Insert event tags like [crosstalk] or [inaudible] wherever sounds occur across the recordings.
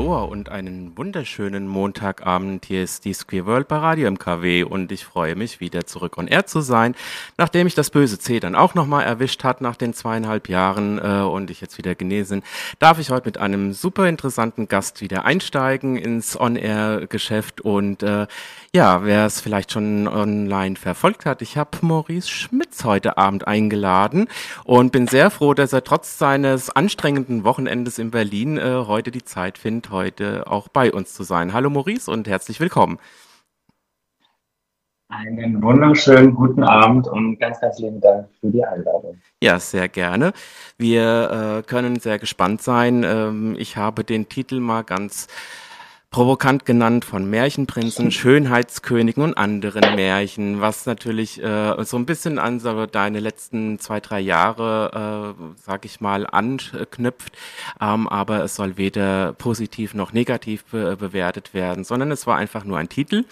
und einen wunderschönen Montagabend. Hier ist die Queer World bei Radio MKW und ich freue mich, wieder zurück on Air zu sein, nachdem ich das böse C dann auch nochmal erwischt hat nach den zweieinhalb Jahren äh, und ich jetzt wieder genesen, darf ich heute mit einem super interessanten Gast wieder einsteigen ins On-Air-Geschäft und äh, ja, wer es vielleicht schon online verfolgt hat, ich habe Maurice Schmitz heute Abend eingeladen und bin sehr froh, dass er trotz seines anstrengenden Wochenendes in Berlin äh, heute die Zeit findet, heute auch bei uns zu sein. Hallo Maurice und herzlich willkommen. Einen wunderschönen guten Abend und ganz herzlichen Dank für die Einladung. Ja, sehr gerne. Wir äh, können sehr gespannt sein. Ähm, ich habe den Titel mal ganz provokant genannt von Märchenprinzen, [laughs] Schönheitskönigen und anderen Märchen, was natürlich äh, so ein bisschen an so deine letzten zwei, drei Jahre, äh, sag ich mal, anknüpft. Ähm, aber es soll weder positiv noch negativ be bewertet werden, sondern es war einfach nur ein Titel.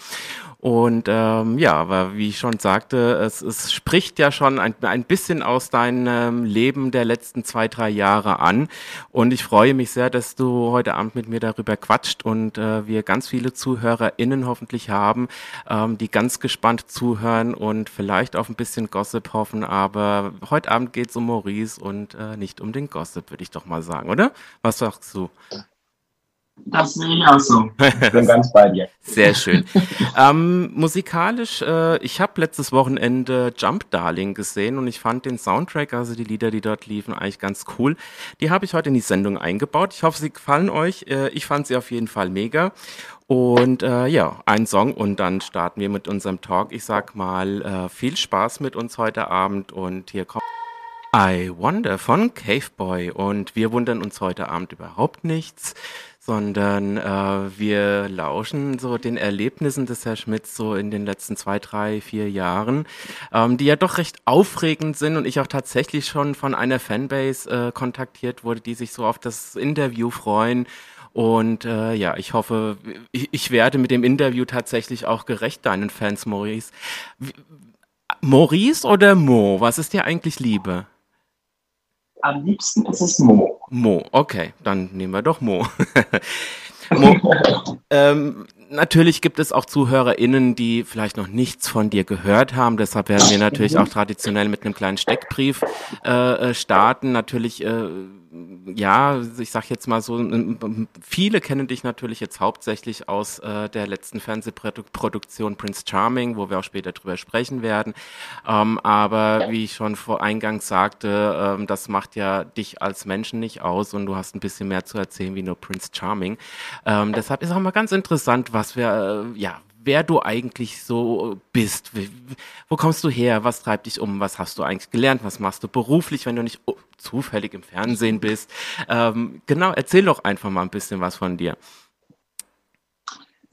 Und ähm, ja, aber wie ich schon sagte, es, es spricht ja schon ein, ein bisschen aus deinem Leben der letzten zwei, drei Jahre an. Und ich freue mich sehr, dass du heute Abend mit mir darüber quatscht und äh, wir ganz viele ZuhörerInnen hoffentlich haben, ähm, die ganz gespannt zuhören und vielleicht auf ein bisschen Gossip hoffen. Aber heute Abend geht es um Maurice und äh, nicht um den Gossip, würde ich doch mal sagen, oder? Was sagst du? Das sehe ich auch so. Ich [laughs] bin ganz bei dir. Sehr schön. ähm, musikalisch, äh, ich habe letztes Wochenende Jump Darling gesehen und ich fand den Soundtrack, also die Lieder, die dort liefen, eigentlich ganz cool. Die habe ich heute in die Sendung eingebaut. Ich hoffe, sie gefallen euch. Äh, ich fand sie auf jeden Fall mega. Und äh, ja, ein Song und dann starten wir mit unserem Talk. Ich sag mal, äh, viel Spaß mit uns heute Abend und hier kommt I Wonder von Caveboy und wir wundern uns heute Abend überhaupt nichts sondern äh, wir lauschen so den Erlebnissen des Herr Schmitz so in den letzten zwei, drei, vier Jahren, ähm, die ja doch recht aufregend sind und ich auch tatsächlich schon von einer Fanbase äh, kontaktiert wurde, die sich so auf das Interview freuen. Und äh, ja, ich hoffe, ich, ich werde mit dem Interview tatsächlich auch gerecht deinen Fans, Maurice. Maurice oder Mo? Was ist dir eigentlich Liebe? Am liebsten ist es Mo. Mo, okay, dann nehmen wir doch Mo. [laughs] Mo ähm, natürlich gibt es auch ZuhörerInnen, die vielleicht noch nichts von dir gehört haben. Deshalb werden wir natürlich auch traditionell mit einem kleinen Steckbrief äh, äh starten. Natürlich äh, ja, ich sag jetzt mal so, viele kennen dich natürlich jetzt hauptsächlich aus äh, der letzten Fernsehproduktion Prince Charming, wo wir auch später drüber sprechen werden. Ähm, aber wie ich schon vor eingangs sagte, ähm, das macht ja dich als Menschen nicht aus und du hast ein bisschen mehr zu erzählen wie nur Prince Charming. Ähm, deshalb ist auch mal ganz interessant, was wir, äh, ja, wer du eigentlich so bist. Wo kommst du her? Was treibt dich um? Was hast du eigentlich gelernt? Was machst du beruflich, wenn du nicht zufällig im Fernsehen bist? Ähm, genau, erzähl doch einfach mal ein bisschen was von dir.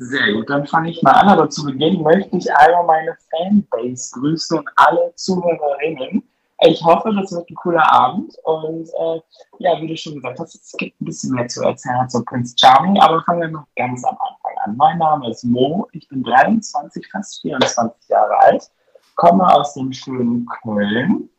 Sehr gut, dann fange ich mal an. Aber zu Beginn möchte ich einmal meine Fanbase grüßen und alle Zuhörerinnen. Ich hoffe, das wird ein cooler Abend. Und äh, ja, wie du schon gesagt hast, es gibt ein bisschen mehr zu erzählen zu Prince Charming, aber fangen wir noch ganz am Anfang an. Mein Name ist Mo, ich bin 23, fast 24 Jahre alt, komme aus dem schönen Köln.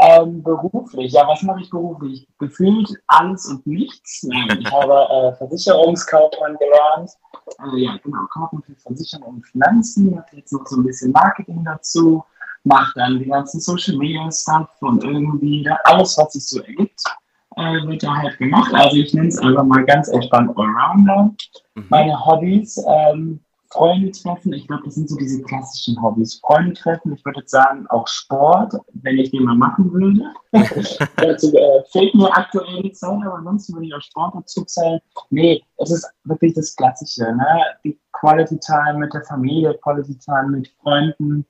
Ähm, beruflich, ja, was mache ich beruflich? Gefühlt alles und nichts. Ich habe äh, Versicherungskaufmann gelernt. Äh, ja, genau, Kaufmann für Versicherung und Finanzen. Mache jetzt noch so ein bisschen Marketing dazu mache dann die ganzen Social Media Stuff und irgendwie alles, was sich so ergibt, äh, wird da halt gemacht. Also ich nenne es einfach mal ganz entspannt Allrounder. Mhm. Meine Hobbys, ähm, Freunde treffen, ich glaube, das sind so diese klassischen Hobbys. Freunde treffen, ich würde jetzt sagen, auch Sport, wenn ich den mal machen würde. [laughs] dazu äh, fehlt mir aktuell die Zeit, aber ansonsten würde ich auch Sport dazu zählen. Nee, es ist wirklich das Klassische, ne? Die Quality Time mit der Familie, Quality Time mit Freunden,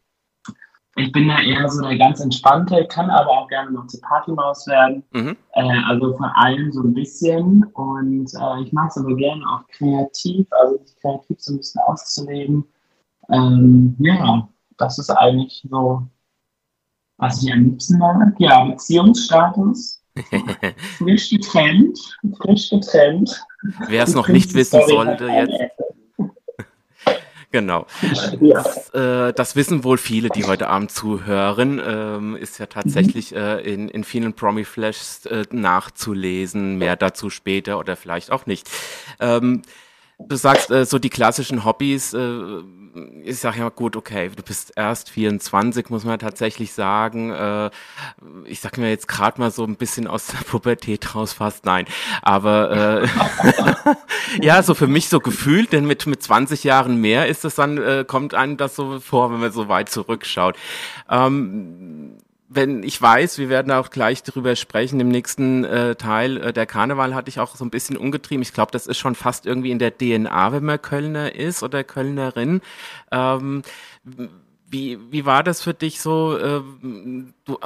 ich bin da eher so der ganz entspannte, kann aber auch gerne noch zur Partymaus werden. Mhm. Äh, also von allem so ein bisschen. Und äh, ich mag es aber gerne auch kreativ, also sich kreativ so ein bisschen auszuleben. Ähm, ja, das ist eigentlich so, was ich am liebsten mag. Ja, Beziehungsstatus. [laughs] frisch getrennt, frisch getrennt. Wer es noch nicht wissen sollte, jetzt. Genau. Ja. Das, äh, das, wissen wohl viele, die heute Abend zuhören. Ähm, ist ja tatsächlich mhm. äh, in, in vielen Promi-Flashs äh, nachzulesen. Mehr dazu später oder vielleicht auch nicht. Ähm, du sagst äh, so die klassischen Hobbys. Äh, ich sage ja gut, okay, du bist erst 24, muss man tatsächlich sagen. Äh, ich sag mir jetzt gerade mal so ein bisschen aus der Pubertät raus, fast nein. Aber äh, [laughs] ja, so für mich so gefühlt, denn mit mit 20 Jahren mehr ist es dann äh, kommt einem das so vor, wenn man so weit zurückschaut. Ähm, wenn ich weiß, wir werden auch gleich darüber sprechen, im nächsten äh, Teil, äh, der Karneval hatte ich auch so ein bisschen umgetrieben. Ich glaube, das ist schon fast irgendwie in der DNA, wenn man Kölner ist oder Kölnerin. Ähm, wie, wie war das für dich so? Äh, du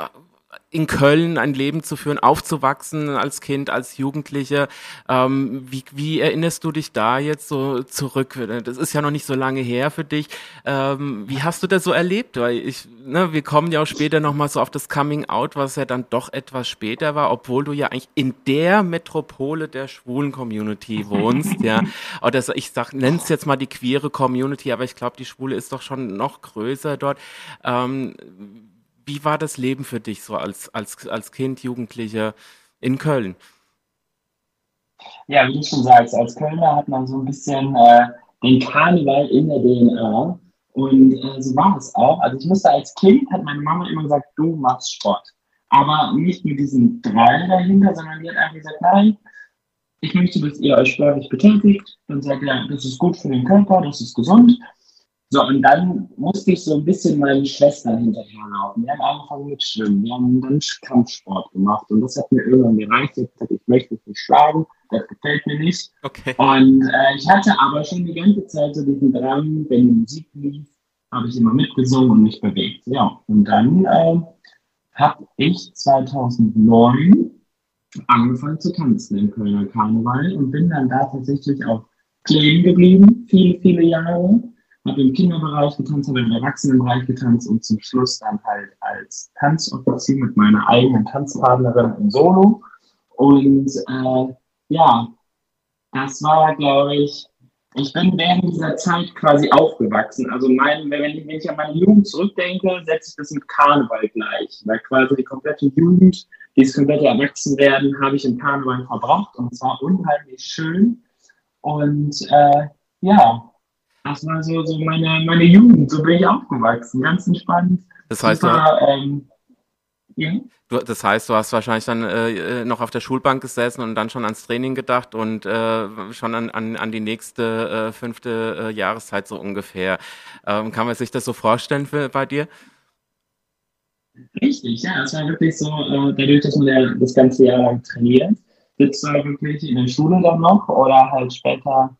in Köln ein Leben zu führen, aufzuwachsen als Kind, als Jugendlicher. Ähm, wie, wie erinnerst du dich da jetzt so zurück? Das ist ja noch nicht so lange her für dich. Ähm, wie hast du das so erlebt? Weil ich, ne, wir kommen ja auch später nochmal so auf das Coming Out, was ja dann doch etwas später war, obwohl du ja eigentlich in der Metropole der schwulen Community wohnst, ja. [laughs] Oder ich sag, nenn's jetzt mal die queere Community, aber ich glaube, die Schwule ist doch schon noch größer dort. Ähm, wie war das Leben für dich so als, als, als Kind, Jugendlicher in Köln? Ja, wie du schon sagst, als Kölner hat man so ein bisschen äh, den Karneval in der DNA. Und äh, so war es auch. Also ich musste als Kind, hat meine Mama immer gesagt, du machst Sport. Aber nicht mit diesem Drall dahinter, sondern die hat einfach gesagt, nein, ich möchte, dass ihr euch sportlich betätigt. Dann sagt ihr, das ist gut für den Körper, das ist gesund. So, und dann musste ich so ein bisschen meinen Schwestern hinterherlaufen. Wir haben angefangen mit Schwimmen, wir haben dann Kampfsport gemacht und das hat mir irgendwann gereicht. Ich gesagt, ich möchte mich nicht schlagen, das gefällt mir nicht. Okay. Und äh, ich hatte aber schon die ganze Zeit so diesen Drang, wenn die Musik lief, habe ich immer mitgesungen und mich bewegt. Ja, und dann äh, habe ich 2009 angefangen zu tanzen im Kölner Karneval und bin dann da tatsächlich auch kleben geblieben, viele, viele Jahre habe im Kinderbereich getanzt, habe im Erwachsenenbereich getanzt und zum Schluss dann halt als Tanzoffizier mit meiner eigenen Tanzpartnerin im Solo. Und äh, ja, das war, glaube ich, ich bin während dieser Zeit quasi aufgewachsen. Also mein, wenn, ich, wenn ich an meine Jugend zurückdenke, setze ich das mit Karneval gleich. Weil quasi die komplette Jugend, dieses komplette Erwachsenwerden, habe ich im Karneval verbracht und es war unheimlich schön. Und äh, ja, das war so, so meine, meine Jugend, so bin ich aufgewachsen, ganz entspannt. Das heißt, super, du, ähm, ja. du, das heißt, du hast wahrscheinlich dann äh, noch auf der Schulbank gesessen und dann schon ans Training gedacht und äh, schon an, an, an die nächste äh, fünfte äh, Jahreszeit so ungefähr. Ähm, kann man sich das so vorstellen für, bei dir? Richtig, ja, es war wirklich so, äh, dadurch, dass man das ganze Jahr lang trainiert, sitzt du wirklich in der Schule dann noch oder halt später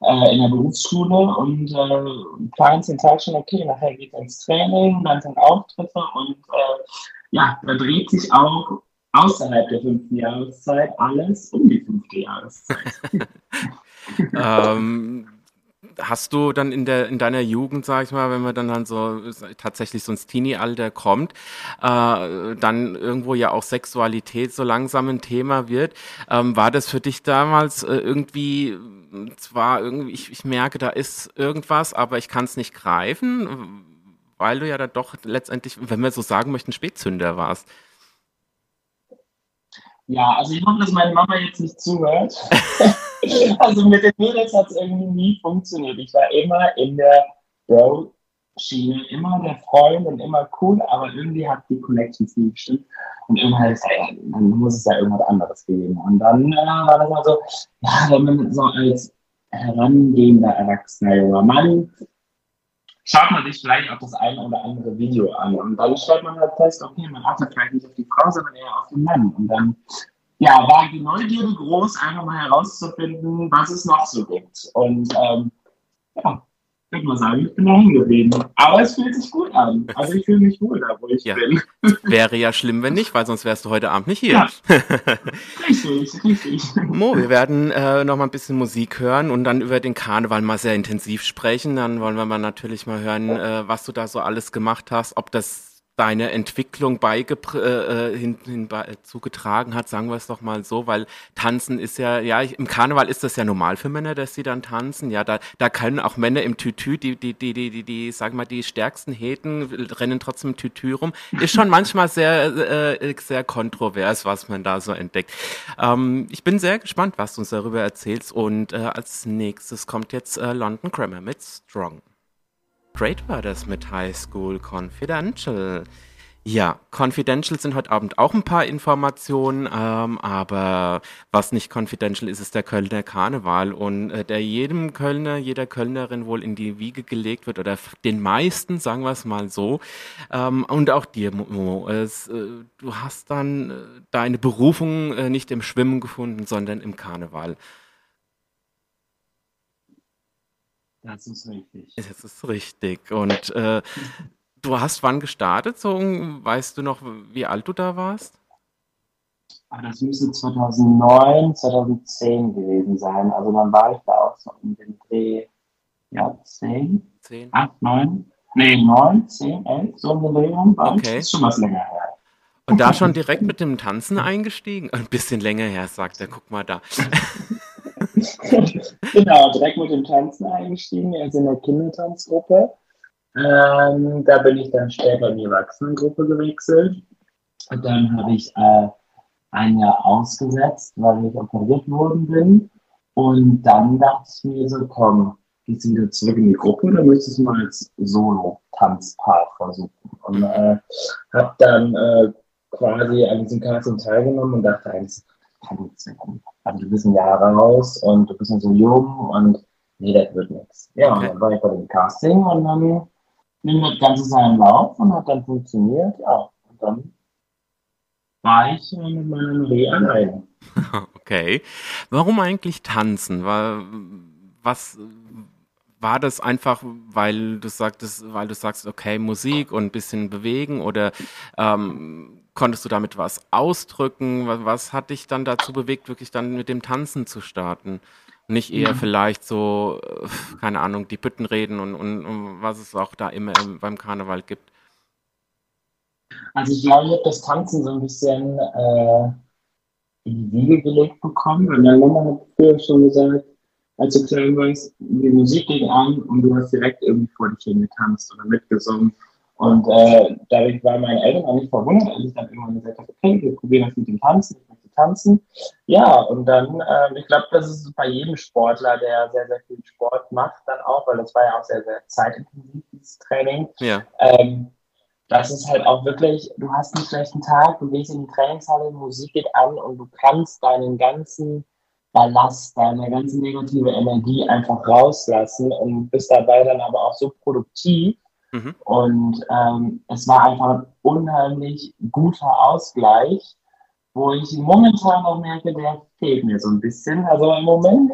äh, in der Berufsschule und äh, planst den Tag schon, okay, nachher geht es ins Training, dann sind Auftritte und äh, ja, da dreht sich auch außerhalb der fünften Jahreszeit alles um die fünfte Jahreszeit. [laughs] [laughs] ähm, hast du dann in der in deiner Jugend, sag ich mal, wenn man dann, dann so tatsächlich so ins Teenie-Alter kommt, äh, dann irgendwo ja auch Sexualität so langsam ein Thema wird, ähm, war das für dich damals äh, irgendwie zwar irgendwie, ich, ich merke, da ist irgendwas, aber ich kann es nicht greifen, weil du ja dann doch letztendlich, wenn wir so sagen möchten, Spätzünder warst. Ja, also ich hoffe, dass meine Mama jetzt nicht zuhört. [laughs] [laughs] also mit den Mädels hat es irgendwie nie funktioniert. Ich war immer in der Bro-Schiene, immer der Freund und immer cool, aber irgendwie hat die Connections nie gestimmt. Und irgendwann ist ja, dann muss es ja irgendwas anderes geben. Und dann äh, war das mal so, ja, wenn man so als herangehender erwachsener junger Mann schaut man sich vielleicht auch das eine oder andere Video an. Und dann stellt man halt fest, okay, man achtet vielleicht nicht auf die Frau, sondern eher auf den Mann. Und dann ja, war die Neugierde groß, einfach mal herauszufinden, was es noch so gibt. Und ähm, ja, ich würde mal sagen, ich bin da hängen geblieben. Aber es fühlt sich gut an. Also ich fühle mich wohl da, wo ich ja. bin. [laughs] Wäre ja schlimm, wenn nicht, weil sonst wärst du heute Abend nicht hier. Ja. [laughs] richtig, richtig. Mo, wir werden äh, noch mal ein bisschen Musik hören und dann über den Karneval mal sehr intensiv sprechen. Dann wollen wir mal natürlich mal hören, äh, was du da so alles gemacht hast, ob das deine Entwicklung beigepr äh, äh hin, hin, äh, zugetragen hat, sagen wir es doch mal so, weil Tanzen ist ja, ja, im Karneval ist das ja normal für Männer, dass sie dann tanzen. Ja, da, da können auch Männer im Tütü, die, die, die, die, die, die sag mal, die stärksten Heten rennen trotzdem im Tütü rum. Ist schon manchmal sehr, äh, sehr kontrovers, was man da so entdeckt. Ähm, ich bin sehr gespannt, was du uns darüber erzählst. Und äh, als nächstes kommt jetzt äh, London Grammar mit Strong. War das mit High School Confidential. Ja, Confidential sind heute Abend auch ein paar Informationen, ähm, aber was nicht confidential ist, ist der Kölner Karneval und äh, der jedem Kölner, jeder Kölnerin wohl in die Wiege gelegt wird oder den meisten, sagen wir es mal so. Ähm, und auch dir, Mo, es, äh, du hast dann äh, deine Berufung äh, nicht im Schwimmen gefunden, sondern im Karneval. Das ist richtig. Das ist richtig. Und äh, du hast wann gestartet? So, weißt du noch, wie alt du da warst? Ah, das müsste 2009, 2010 gewesen sein. Also dann war ich da auch so in dem Dreh, ja, 10, 10. 8, 9, nee, 9, 10, 11, so in den Dreh war okay. Das ist schon was länger her. Und da schon direkt mit dem Tanzen eingestiegen? Ein bisschen länger her, sagt er. Guck mal da. [laughs] genau, direkt mit dem Tanzen eingestiegen, also in der Kindertanzgruppe. Ähm, da bin ich dann später in die Erwachsenengruppe gewechselt. Und dann habe ich äh, ein Jahr ausgesetzt, weil ich operiert worden bin. Und dann dachte ich mir so, komm, gehst du wieder zurück in die Gruppe oder möchtest du mal als Solo-Tanzpaar versuchen? Und äh, habe dann äh, quasi an diesem Casting teilgenommen und dachte eigentlich. Also du bist ein Jahr raus und du bist noch so jung und nee, das wird nichts. Ja, okay. und dann war ich bei dem Casting und dann nimmt das Ganze seinen Lauf und hat dann funktioniert, ja. Und dann war ich mit meinem Reh alleine. [laughs] Okay. Warum eigentlich tanzen? War, was war das einfach, weil du sagtest, weil du sagst, okay, Musik und ein bisschen bewegen oder ähm, konntest du damit was ausdrücken? Was, was, hat dich dann dazu bewegt, wirklich dann mit dem Tanzen zu starten? Nicht eher vielleicht so, äh, keine Ahnung, die Büttenreden und, und, und was es auch da immer im, beim Karneval gibt. Also ich glaube, ich habe das Tanzen so ein bisschen äh, in die Wiege gelegt bekommen. Und meine Mama hat früher schon gesagt, als du klein warst, die Musik ging an und du hast direkt irgendwie vor dich hin getanzt oder mitgesungen. Und äh, dadurch waren meine Eltern auch nicht verwundert, als ich dann irgendwann gesagt habe, okay, wir probieren das mit dem Tanzen, ich möchte tanzen. Ja, und dann, äh, ich glaube, das ist bei jedem Sportler, der sehr, sehr viel Sport macht, dann auch, weil das war ja auch sehr, sehr zeitintensiv, dieses Training. Ja. Ähm, das ist halt auch wirklich, du hast einen schlechten Tag, du gehst in die Trainingshalle, Musik geht an und du kannst deinen ganzen Ballast, deine ganze negative Energie einfach rauslassen und bist dabei dann aber auch so produktiv, Mhm. Und ähm, es war einfach ein unheimlich guter Ausgleich, wo ich momentan auch merke, der fehlt mir so ein bisschen. Also im Moment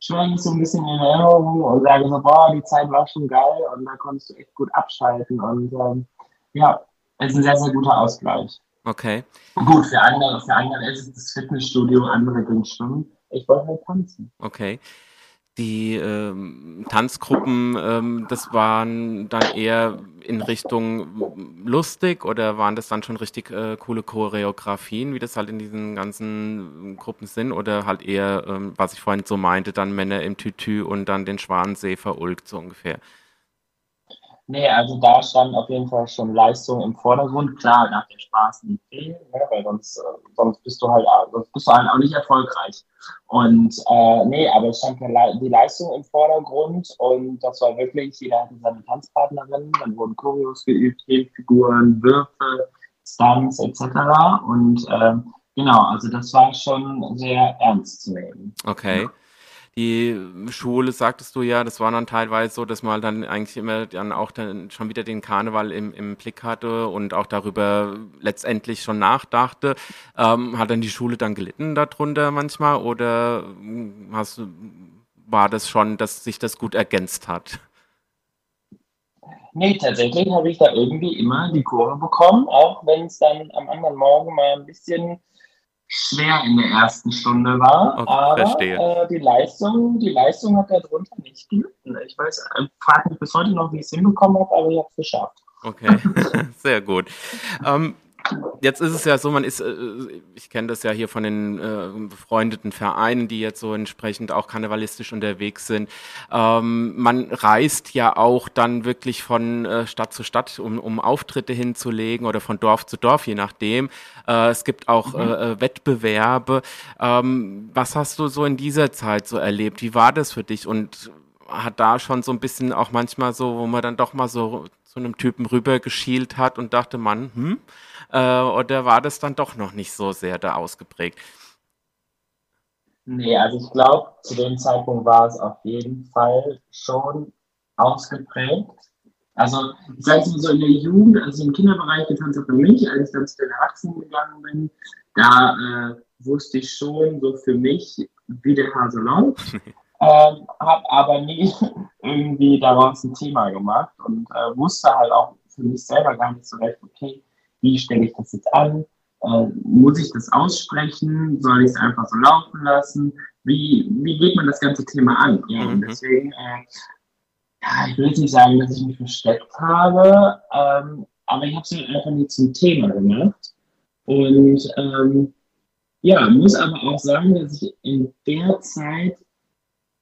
schwelge ich so ein bisschen in Erinnerung und sage so, boah, die Zeit war schon geil und da konntest du echt gut abschalten. Und ähm, ja, es ist ein sehr, sehr guter Ausgleich. Okay. Gut, für andere, für andere ist es das Fitnessstudio, andere gehen schwimmen. Ich wollte halt tanzen. Okay die ähm, Tanzgruppen, ähm, das waren dann eher in Richtung lustig oder waren das dann schon richtig äh, coole Choreografien, wie das halt in diesen ganzen Gruppen sind oder halt eher, ähm, was ich vorhin so meinte, dann Männer im Tütü und dann den Schwanensee verulgt so ungefähr? Nee, also da stand auf jeden Fall schon Leistung im Vordergrund. Klar, nach der Spaß nicht viel, ne, weil sonst, äh, sonst bist du halt sonst bist du halt auch nicht erfolgreich. Und äh, nee, aber es stand die Leistung im Vordergrund und das war wirklich, jeder hatte seine Tanzpartnerin, dann wurden Choreos geübt, Figuren, Würfe, Stunts etc. Und äh, genau, also das war schon sehr ernst zu nehmen. Okay. Ja die Schule, sagtest du ja, das war dann teilweise so, dass man dann eigentlich immer dann auch dann schon wieder den Karneval im, im Blick hatte und auch darüber letztendlich schon nachdachte. Ähm, hat dann die Schule dann gelitten darunter manchmal oder hast, war das schon, dass sich das gut ergänzt hat? Nee, tatsächlich habe ich da irgendwie immer die Kurve bekommen, auch wenn es dann am anderen Morgen mal ein bisschen schwer in der ersten Stunde war. Okay, aber äh, die Leistung, die Leistung hat darunter nicht gelitten. Ich weiß, äh, frage mich bis heute noch, wie ich es hinbekommen habe, aber ich habe es geschafft. Okay, [laughs] sehr gut. Ähm, jetzt ist es ja so, man ist, äh, ich kenne das ja hier von den äh, befreundeten Vereinen, die jetzt so entsprechend auch karnevalistisch unterwegs sind. Ähm, man reist ja auch dann wirklich von äh, Stadt zu Stadt, um, um Auftritte hinzulegen oder von Dorf zu Dorf, je nachdem. Äh, es gibt auch mhm. äh, Wettbewerbe. Ähm, was hast du so in dieser Zeit so erlebt? Wie war das für dich? Und hat da schon so ein bisschen auch manchmal so, wo man dann doch mal so zu einem Typen rübergeschielt hat und dachte, man, hm, äh, oder war das dann doch noch nicht so sehr da ausgeprägt? Nee, also ich glaube, zu dem Zeitpunkt war es auf jeden Fall schon ausgeprägt. Also ich sage es mal so, in der Jugend, als ich im Kinderbereich getanzt habe, für mich, als ich dann zu den Erwachsenen gegangen bin, da äh, wusste ich schon so für mich, wie der Hase läuft. [laughs] ähm, habe aber nie [laughs] irgendwie daraus ein Thema gemacht und äh, wusste halt auch für mich selber gar nicht so recht, okay, wie stelle ich das jetzt an? Äh, muss ich das aussprechen? Soll ich es einfach so laufen lassen? Wie, wie geht man das ganze Thema an? Ja, mhm. und deswegen, äh, ja, ich will jetzt nicht sagen, dass ich mich versteckt habe, ähm, aber ich habe es halt einfach nie zum Thema gemacht. Und ähm, ja, muss aber auch sagen, dass ich in der Zeit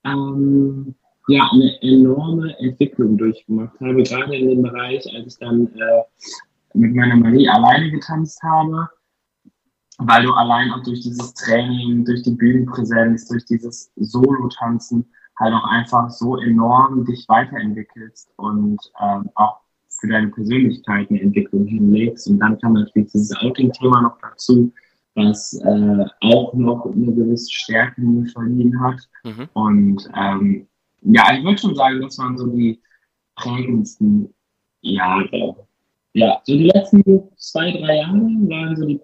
ähm, ja, eine enorme Entwicklung durchgemacht habe, gerade in dem Bereich, als ich dann äh, mit meiner Marie alleine getanzt habe, weil du allein auch durch dieses Training, durch die Bühnenpräsenz, durch dieses Solo-Tanzen halt auch einfach so enorm dich weiterentwickelst und ähm, auch für deine Persönlichkeit eine Entwicklung hinlegst. Und dann kam natürlich dieses Outing-Thema noch dazu, was äh, auch noch eine gewisse Stärke mir verliehen hat. Mhm. Und ähm, ja, ich würde schon sagen, das waren so die prägendsten Jahre ja, so die letzten zwei, drei Jahre waren so die,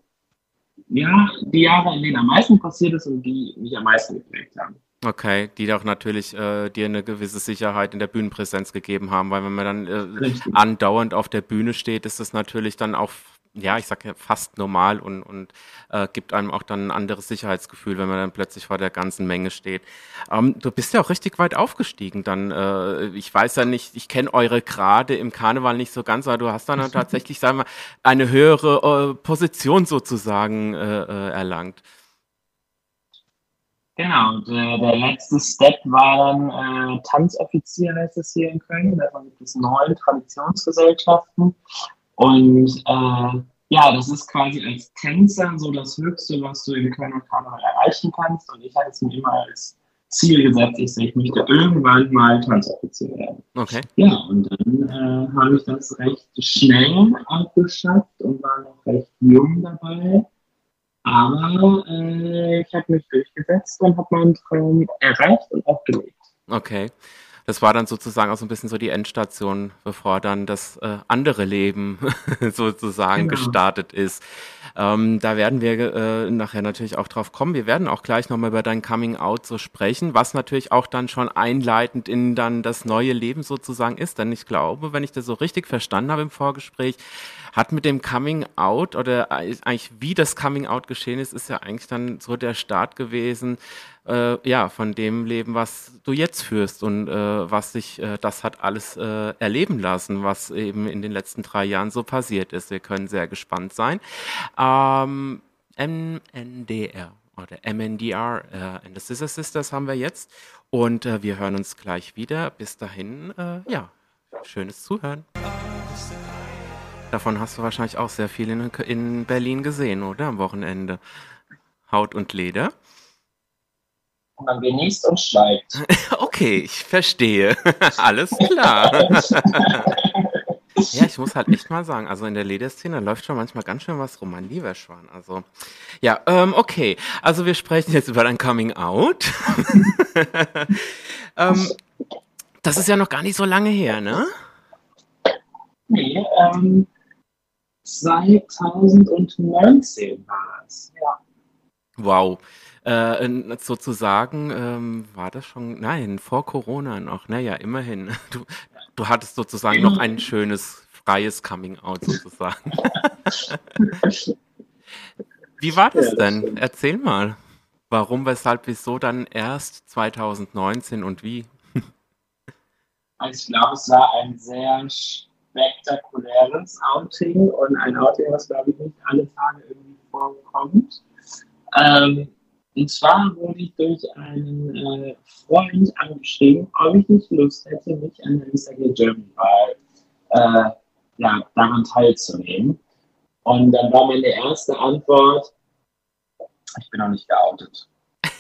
ja, die Jahre, in denen am meisten passiert ist und die mich am meisten geprägt haben. Okay, die auch natürlich äh, dir eine gewisse Sicherheit in der Bühnenpräsenz gegeben haben, weil wenn man dann äh, andauernd auf der Bühne steht, ist es natürlich dann auch ja, ich sag ja fast normal und, und äh, gibt einem auch dann ein anderes Sicherheitsgefühl, wenn man dann plötzlich vor der ganzen Menge steht. Ähm, du bist ja auch richtig weit aufgestiegen dann. Äh, ich weiß ja nicht, ich kenne eure Grade im Karneval nicht so ganz, aber du hast dann [laughs] tatsächlich, sagen wir, eine höhere äh, Position sozusagen äh, äh, erlangt. Genau, der, der, letzte Step war dann äh, Tanzoffizier, heißt es hier in Köln. Davon gibt es neun Traditionsgesellschaften. Und äh, ja, das ist quasi als Tänzer so das Höchste, was du im Kölner Karneval erreichen kannst. Und ich hatte es mir immer als Ziel gesetzt, ich, ich möchte irgendwann mal Tanzoffizier werden. Okay. Ja, und dann äh, habe ich das recht schnell abgeschafft und war noch recht jung dabei. Aber äh, ich habe mich durchgesetzt und habe meinen Traum erreicht und auch gelebt. Okay das war dann sozusagen auch so ein bisschen so die Endstation, bevor dann das äh, andere Leben [laughs] sozusagen genau. gestartet ist. Ähm, da werden wir äh, nachher natürlich auch drauf kommen. Wir werden auch gleich nochmal über dein Coming Out so sprechen, was natürlich auch dann schon einleitend in dann das neue Leben sozusagen ist. Denn ich glaube, wenn ich das so richtig verstanden habe im Vorgespräch, hat mit dem Coming Out oder eigentlich wie das Coming Out geschehen ist, ist ja eigentlich dann so der Start gewesen, äh, ja, von dem Leben, was du jetzt führst und äh, was sich äh, das hat alles äh, erleben lassen, was eben in den letzten drei Jahren so passiert ist. Wir können sehr gespannt sein. Ähm, MNDR oder MNDR, äh, and the Scissor Sisters haben wir jetzt und äh, wir hören uns gleich wieder. Bis dahin, ja, schönes Zuhören. Davon hast du wahrscheinlich auch sehr viel in, in Berlin gesehen, oder? Am Wochenende. Haut und Leder man genießt und schweigt. [laughs] Okay, ich verstehe. [laughs] Alles klar. [laughs] ja, ich muss halt echt mal sagen, also in der Lederszene läuft schon manchmal ganz schön was rum, mein lieber Schwan. Also, ja, ähm, okay. Also wir sprechen jetzt über dein Coming Out. ähm, das ist ja noch gar nicht so lange her, ne? Nee, ähm, 2019 war das, ja. Wow. Äh, sozusagen ähm, war das schon, nein, vor Corona noch, naja, immerhin. [laughs] Du, du hattest sozusagen noch ein schönes, freies Coming-out sozusagen. [laughs] Wie war das denn? Erzähl mal. Warum, weshalb, wieso dann erst 2019 und wie? [laughs] Also ich glaube, es war ein sehr spektakuläres Outing und ein Outing, was glaube ich nicht alle Tage irgendwie vorkommt. Ähm, und zwar wurde ich durch einen äh, Freund angeschrieben, ob ich nicht Lust hätte, mich an der Instagram German Wahl äh, ja, daran teilzunehmen. Und dann war meine erste Antwort, ich bin noch nicht geoutet. [laughs]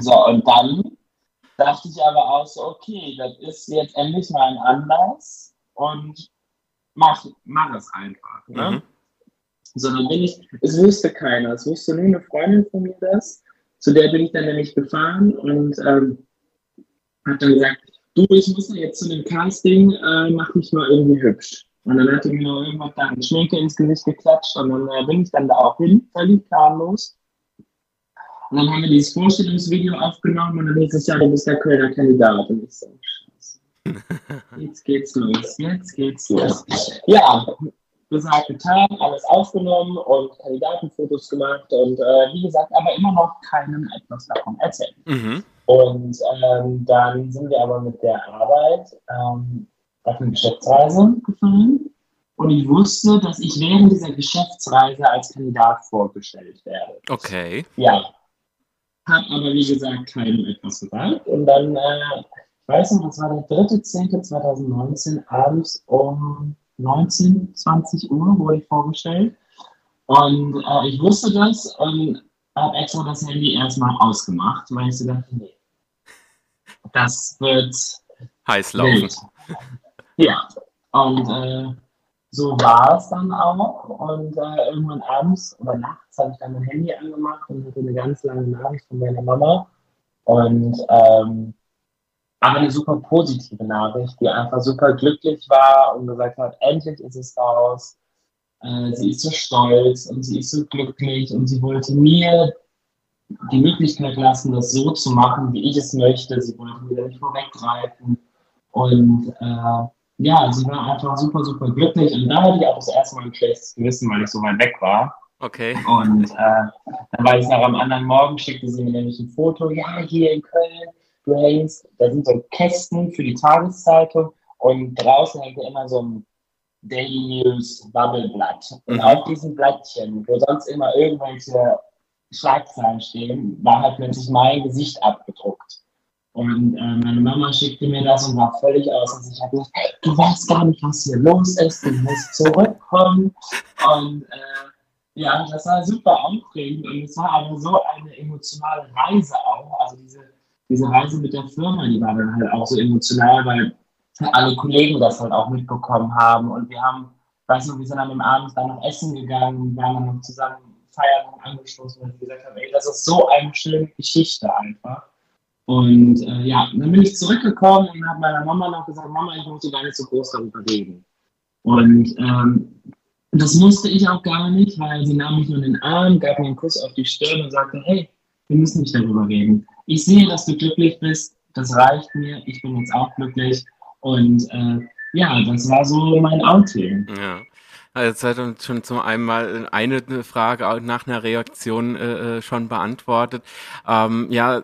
So, und dann dachte ich aber auch so, okay, das ist jetzt endlich mal ein Anlass und mach, mach es einfach. Ne? Mhm. So, dann bin ich, es wusste keiner, es wusste nur eine Freundin von mir das, zu der bin ich dann nämlich gefahren und ähm, hat dann gesagt, du, ich muss jetzt zu dem Casting, äh, mach mich mal irgendwie hübsch. Und dann hat er mir noch irgendwas da eine Schminke ins Gesicht geklatscht und dann äh, bin ich dann da auch hin, völlig planlos. Und dann haben wir dieses Vorstellungsvideo aufgenommen und dann hieß es ja, du bist der Kölner Kandidat. Und ich so, scheiße. [laughs] Jetzt geht's los, jetzt geht's los. Ja, gesagt, getan, alles aufgenommen und Kandidatenfotos gemacht und äh, wie gesagt, aber immer noch keinem etwas davon erzählt. Mhm. Und ähm, dann sind wir aber mit der Arbeit ähm, auf eine Geschäftsreise gefahren und ich wusste, dass ich während dieser Geschäftsreise als Kandidat vorgestellt werde. Okay. Ja, habe aber wie gesagt keinem etwas gesagt. Und dann, äh, ich weiß nicht, das war der 3.10.2019, abends um 19, 20 Uhr wurde ich vorgestellt. Und äh, ich wusste das und habe extra das Handy erstmal ausgemacht, weil ich so dachte, nee, das wird heiß laufen. Wild. Ja, und äh, so war es dann auch. Und äh, irgendwann abends oder nachts habe ich dann mein Handy angemacht und hatte eine ganz lange Nachricht von meiner Mama. Und ähm, aber eine super positive Nachricht, die einfach super glücklich war und gesagt hat, endlich ist es raus. Äh, sie ist so stolz und sie ist so glücklich und sie wollte mir die Möglichkeit lassen, das so zu machen, wie ich es möchte. Sie wollte mir nicht vorweggreifen. Und äh, ja, sie war einfach super, super glücklich. Und da hatte ich auch das erste Mal ein schlechtes Gewissen, weil ich so weit weg war. Okay. Und äh, dann war ich noch am anderen Morgen, schickte sie mir nämlich ein Foto. Ja, hier in Köln, hängst, da sind so Kästen für die Tageszeitung und draußen hängt ja immer so ein Daily News Bubbleblatt. Und mhm. auf diesem Blattchen, wo sonst immer irgendwelche Schlagzeilen stehen, war halt plötzlich mein Gesicht abgedruckt. Und äh, meine Mama schickte mir das und war völlig aus. Und ich habe gesagt, hey, du weißt gar nicht, was hier los ist, du musst zurückkommen. Und äh, ja, das war super aufregend und es war aber so eine emotionale Reise auch. Also diese, diese Reise mit der Firma, die war dann halt auch so emotional, weil alle Kollegen das halt auch mitbekommen haben. Und wir haben, weiß nicht, wir sind an dem Abend dann noch essen gegangen, waren dann noch zusammen feiern und angestoßen und gesagt haben, ey, das ist so eine schöne Geschichte einfach. Und äh, ja, dann bin ich zurückgekommen und habe meiner Mama noch gesagt, Mama, ich möchte gar nicht so groß darüber reden. Und ähm, das musste ich auch gar nicht, weil sie nahm mich nur in den Arm, gab mir einen Kuss auf die Stirn und sagte, hey, wir müssen nicht darüber reden. Ich sehe, dass du glücklich bist, das reicht mir, ich bin jetzt auch glücklich. Und äh, ja, das war so mein Outing. Ja. Also jetzt hat schon zum einmal eine Frage nach einer Reaktion äh, äh, schon beantwortet. Ähm, ja,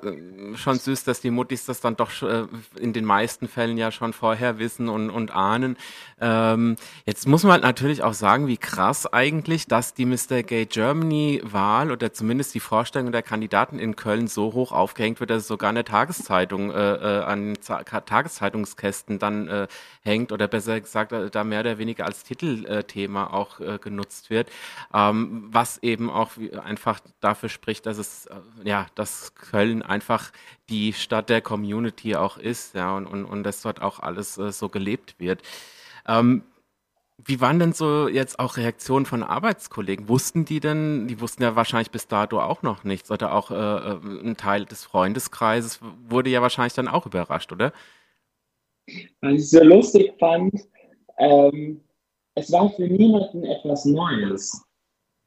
schon süß, dass die Muttis das dann doch äh, in den meisten Fällen ja schon vorher wissen und, und ahnen. Ähm, jetzt muss man natürlich auch sagen, wie krass eigentlich, dass die Mr. Gay Germany Wahl oder zumindest die Vorstellung der Kandidaten in Köln so hoch aufgehängt wird, dass es sogar eine Tageszeitung äh, äh an Tageszeitungskästen dann hängt oder besser gesagt da mehr oder weniger als Titelthema auch äh, genutzt wird, ähm, was eben auch einfach dafür spricht, dass es äh, ja, dass Köln einfach die Stadt der Community auch ist, ja, und, und, und dass dort auch alles äh, so gelebt wird. Ähm, wie waren denn so jetzt auch Reaktionen von Arbeitskollegen? Wussten die denn, die wussten ja wahrscheinlich bis dato auch noch nichts, oder auch äh, äh ein Teil des Freundeskreises wurde ja wahrscheinlich dann auch überrascht, oder? Was ich so lustig fand, ähm, es war für niemanden etwas Neues.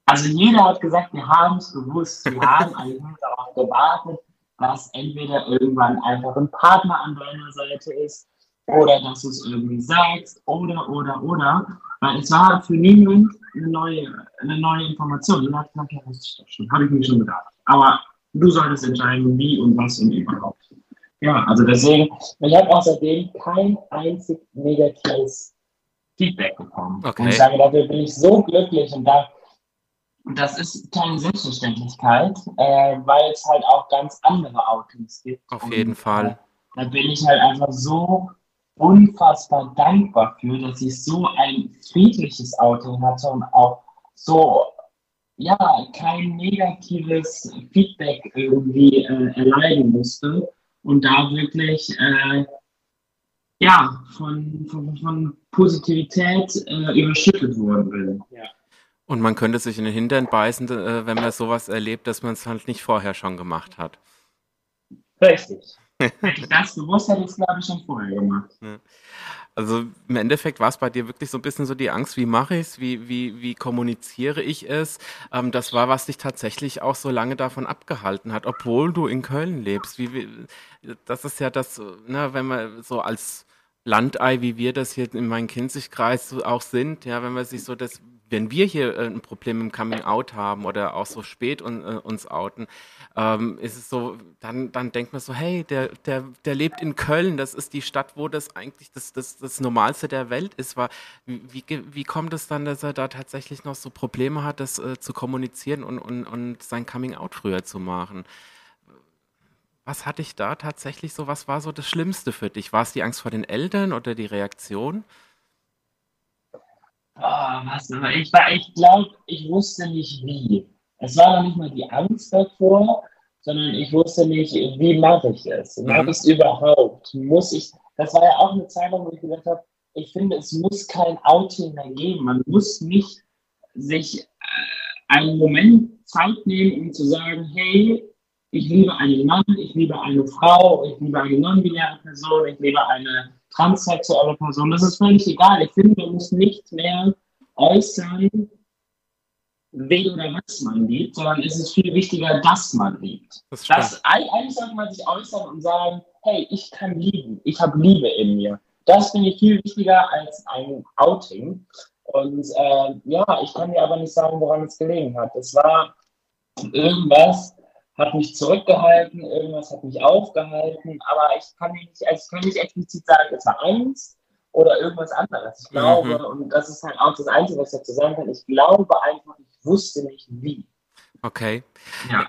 Also jeder hat gesagt, wir haben es gewusst, wir haben nur [laughs] darauf gewartet, dass entweder irgendwann einfach ein Partner an deiner Seite ist oder dass du es irgendwie sagst oder, oder, oder. Weil es war für niemand eine neue, eine neue Information. Jeder hat gesagt, ja, wusste ich doch schon, habe ich mir schon gedacht. Aber du solltest entscheiden, wie und was und überhaupt. Ja, also deswegen, ich habe außerdem kein einzig negatives Feedback bekommen. Okay. Und ich sage, dafür bin ich so glücklich und da, das ist keine Selbstverständlichkeit, äh, weil es halt auch ganz andere Outings gibt. Auf und, jeden Fall. Äh, da bin ich halt einfach so unfassbar dankbar für, dass ich so ein friedliches Outing hatte und auch so ja, kein negatives Feedback irgendwie äh, erleiden musste und da wirklich äh, ja, von, von, von Positivität äh, überschüttet worden bin. Ja. Und man könnte sich in den Hintern beißen, äh, wenn man sowas erlebt, dass man es halt nicht vorher schon gemacht hat. Richtig. Hätte ich das gewusst, hätte ich es, glaube ich, schon vorher gemacht. Ja. Also im Endeffekt war es bei dir wirklich so ein bisschen so die Angst, wie mache ich es, wie, wie, wie kommuniziere ich es. Ähm, das war, was dich tatsächlich auch so lange davon abgehalten hat, obwohl du in Köln lebst. Wie, wie, das ist ja das, ne, wenn man so als Landei, wie wir das hier in meinem Kinzigkreis auch sind, ja, wenn man sich so das, wenn wir hier äh, ein Problem im Coming Out haben oder auch so spät un, äh, uns outen, ähm, ist es so, dann, dann denkt man so, hey, der, der, der lebt in Köln, das ist die Stadt, wo das eigentlich das, das, das Normalste der Welt ist. War, wie, wie kommt es dann, dass er da tatsächlich noch so Probleme hat, das äh, zu kommunizieren und, und, und sein Coming Out früher zu machen? Was hatte ich da tatsächlich so? Was war so das Schlimmste für dich? War es die Angst vor den Eltern oder die Reaktion? Oh, was, ich, ich glaube, ich wusste nicht wie. Es war noch nicht mal die Angst davor, sondern ich wusste nicht, wie mache ich es? Mache mhm. ich es überhaupt? Muss ich, das war ja auch eine Zeit, wo ich gesagt habe, ich finde, es muss kein Outing mehr geben. Man muss nicht sich äh, einen Moment Zeit nehmen, um zu sagen, hey, ich liebe einen Mann, ich liebe eine Frau, ich liebe eine non-binäre Person, ich liebe eine transsexuelle Person. Das ist völlig egal. Ich finde, man muss nicht mehr äußern, wen oder was man liebt, sondern es ist viel wichtiger, dass man liebt. Das eigentlich sollte man sich äußern und sagen, hey, ich kann lieben, ich habe Liebe in mir. Das finde ich viel wichtiger als ein Outing. Und äh, ja, ich kann dir aber nicht sagen, woran es gelegen hat. Es war irgendwas, hat mich zurückgehalten, irgendwas hat mich aufgehalten, aber ich kann nicht, also ich kann nicht explizit sagen, es war eins oder irgendwas anderes. Ich glaube, mhm. und das ist halt auch das Einzige, was ich dazu sagen kann, ich glaube einfach, ich wusste nicht wie. Okay. Ja.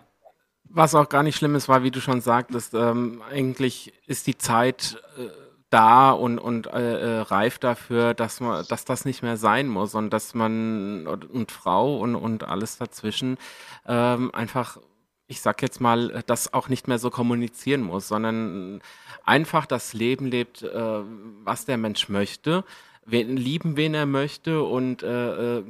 Was auch gar nicht schlimm ist, war, wie du schon sagtest, ähm, eigentlich ist die Zeit äh, da und, und äh, äh, reif dafür, dass man, dass das nicht mehr sein muss und dass man und, und Frau und, und alles dazwischen ähm, einfach ich sag jetzt mal, äh, das auch nicht mehr so kommunizieren muss, sondern einfach das Leben lebt, äh, was der Mensch möchte, wen, lieben, wen er möchte und äh, äh,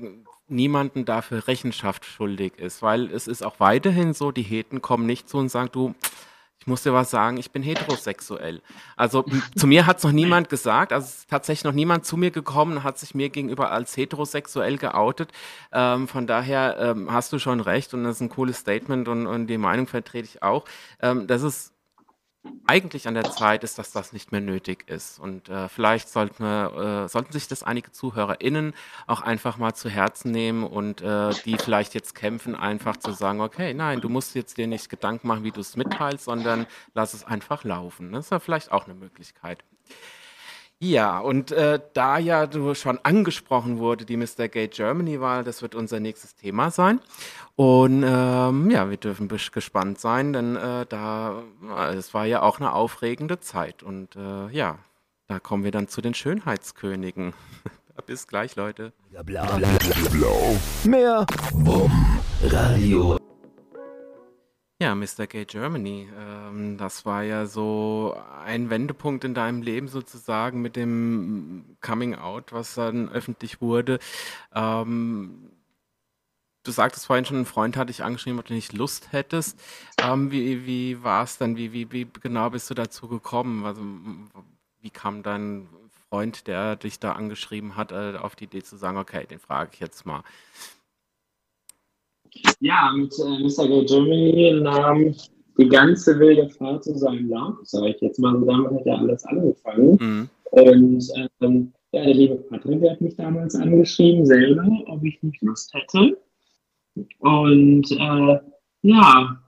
niemanden dafür Rechenschaft schuldig ist. Weil es ist auch weiterhin so, die Heten kommen nicht zu und sagen, du, ich muss dir was sagen, ich bin heterosexuell. Also zu mir hat es noch niemand gesagt, also ist tatsächlich noch niemand zu mir gekommen, hat sich mir gegenüber als heterosexuell geoutet. Ähm, von daher ähm, hast du schon recht und das ist ein cooles Statement und, und die Meinung vertrete ich auch. Ähm, das ist eigentlich an der Zeit ist, dass das nicht mehr nötig ist. Und äh, vielleicht sollten, wir, äh, sollten sich das einige ZuhörerInnen auch einfach mal zu Herzen nehmen und äh, die vielleicht jetzt kämpfen, einfach zu sagen, okay, nein, du musst jetzt dir nicht Gedanken machen, wie du es mitteilst, sondern lass es einfach laufen. Das ist ja vielleicht auch eine Möglichkeit. Ja, und äh, da ja du schon angesprochen wurde, die Mr. Gay Germany-Wahl, das wird unser nächstes Thema sein. Und ähm, ja, wir dürfen gespannt sein, denn äh, da, es war ja auch eine aufregende Zeit. Und äh, ja, da kommen wir dann zu den Schönheitskönigen. [laughs] Bis gleich, Leute. Bla, bla, bla, Mehr Bumm. Radio ja, Mr. Gay Germany, ähm, das war ja so ein Wendepunkt in deinem Leben sozusagen mit dem Coming Out, was dann öffentlich wurde. Ähm, du sagtest vorhin schon, ein Freund hatte dich angeschrieben, ob du nicht Lust hättest. Ähm, wie wie war es dann? Wie, wie, wie genau bist du dazu gekommen? Also, wie kam dein Freund, der dich da angeschrieben hat, äh, auf die Idee zu sagen, okay, den frage ich jetzt mal? Ja, mit äh, Mr. Go Germany nahm die ganze wilde Fahrt zu seinem Lauf, sage ich jetzt mal. So damit hat ja alles angefangen. Mhm. Und ähm, ja, der liebe Patrick hat mich damals angeschrieben, selber, ob ich nicht Lust hätte. Und äh, ja,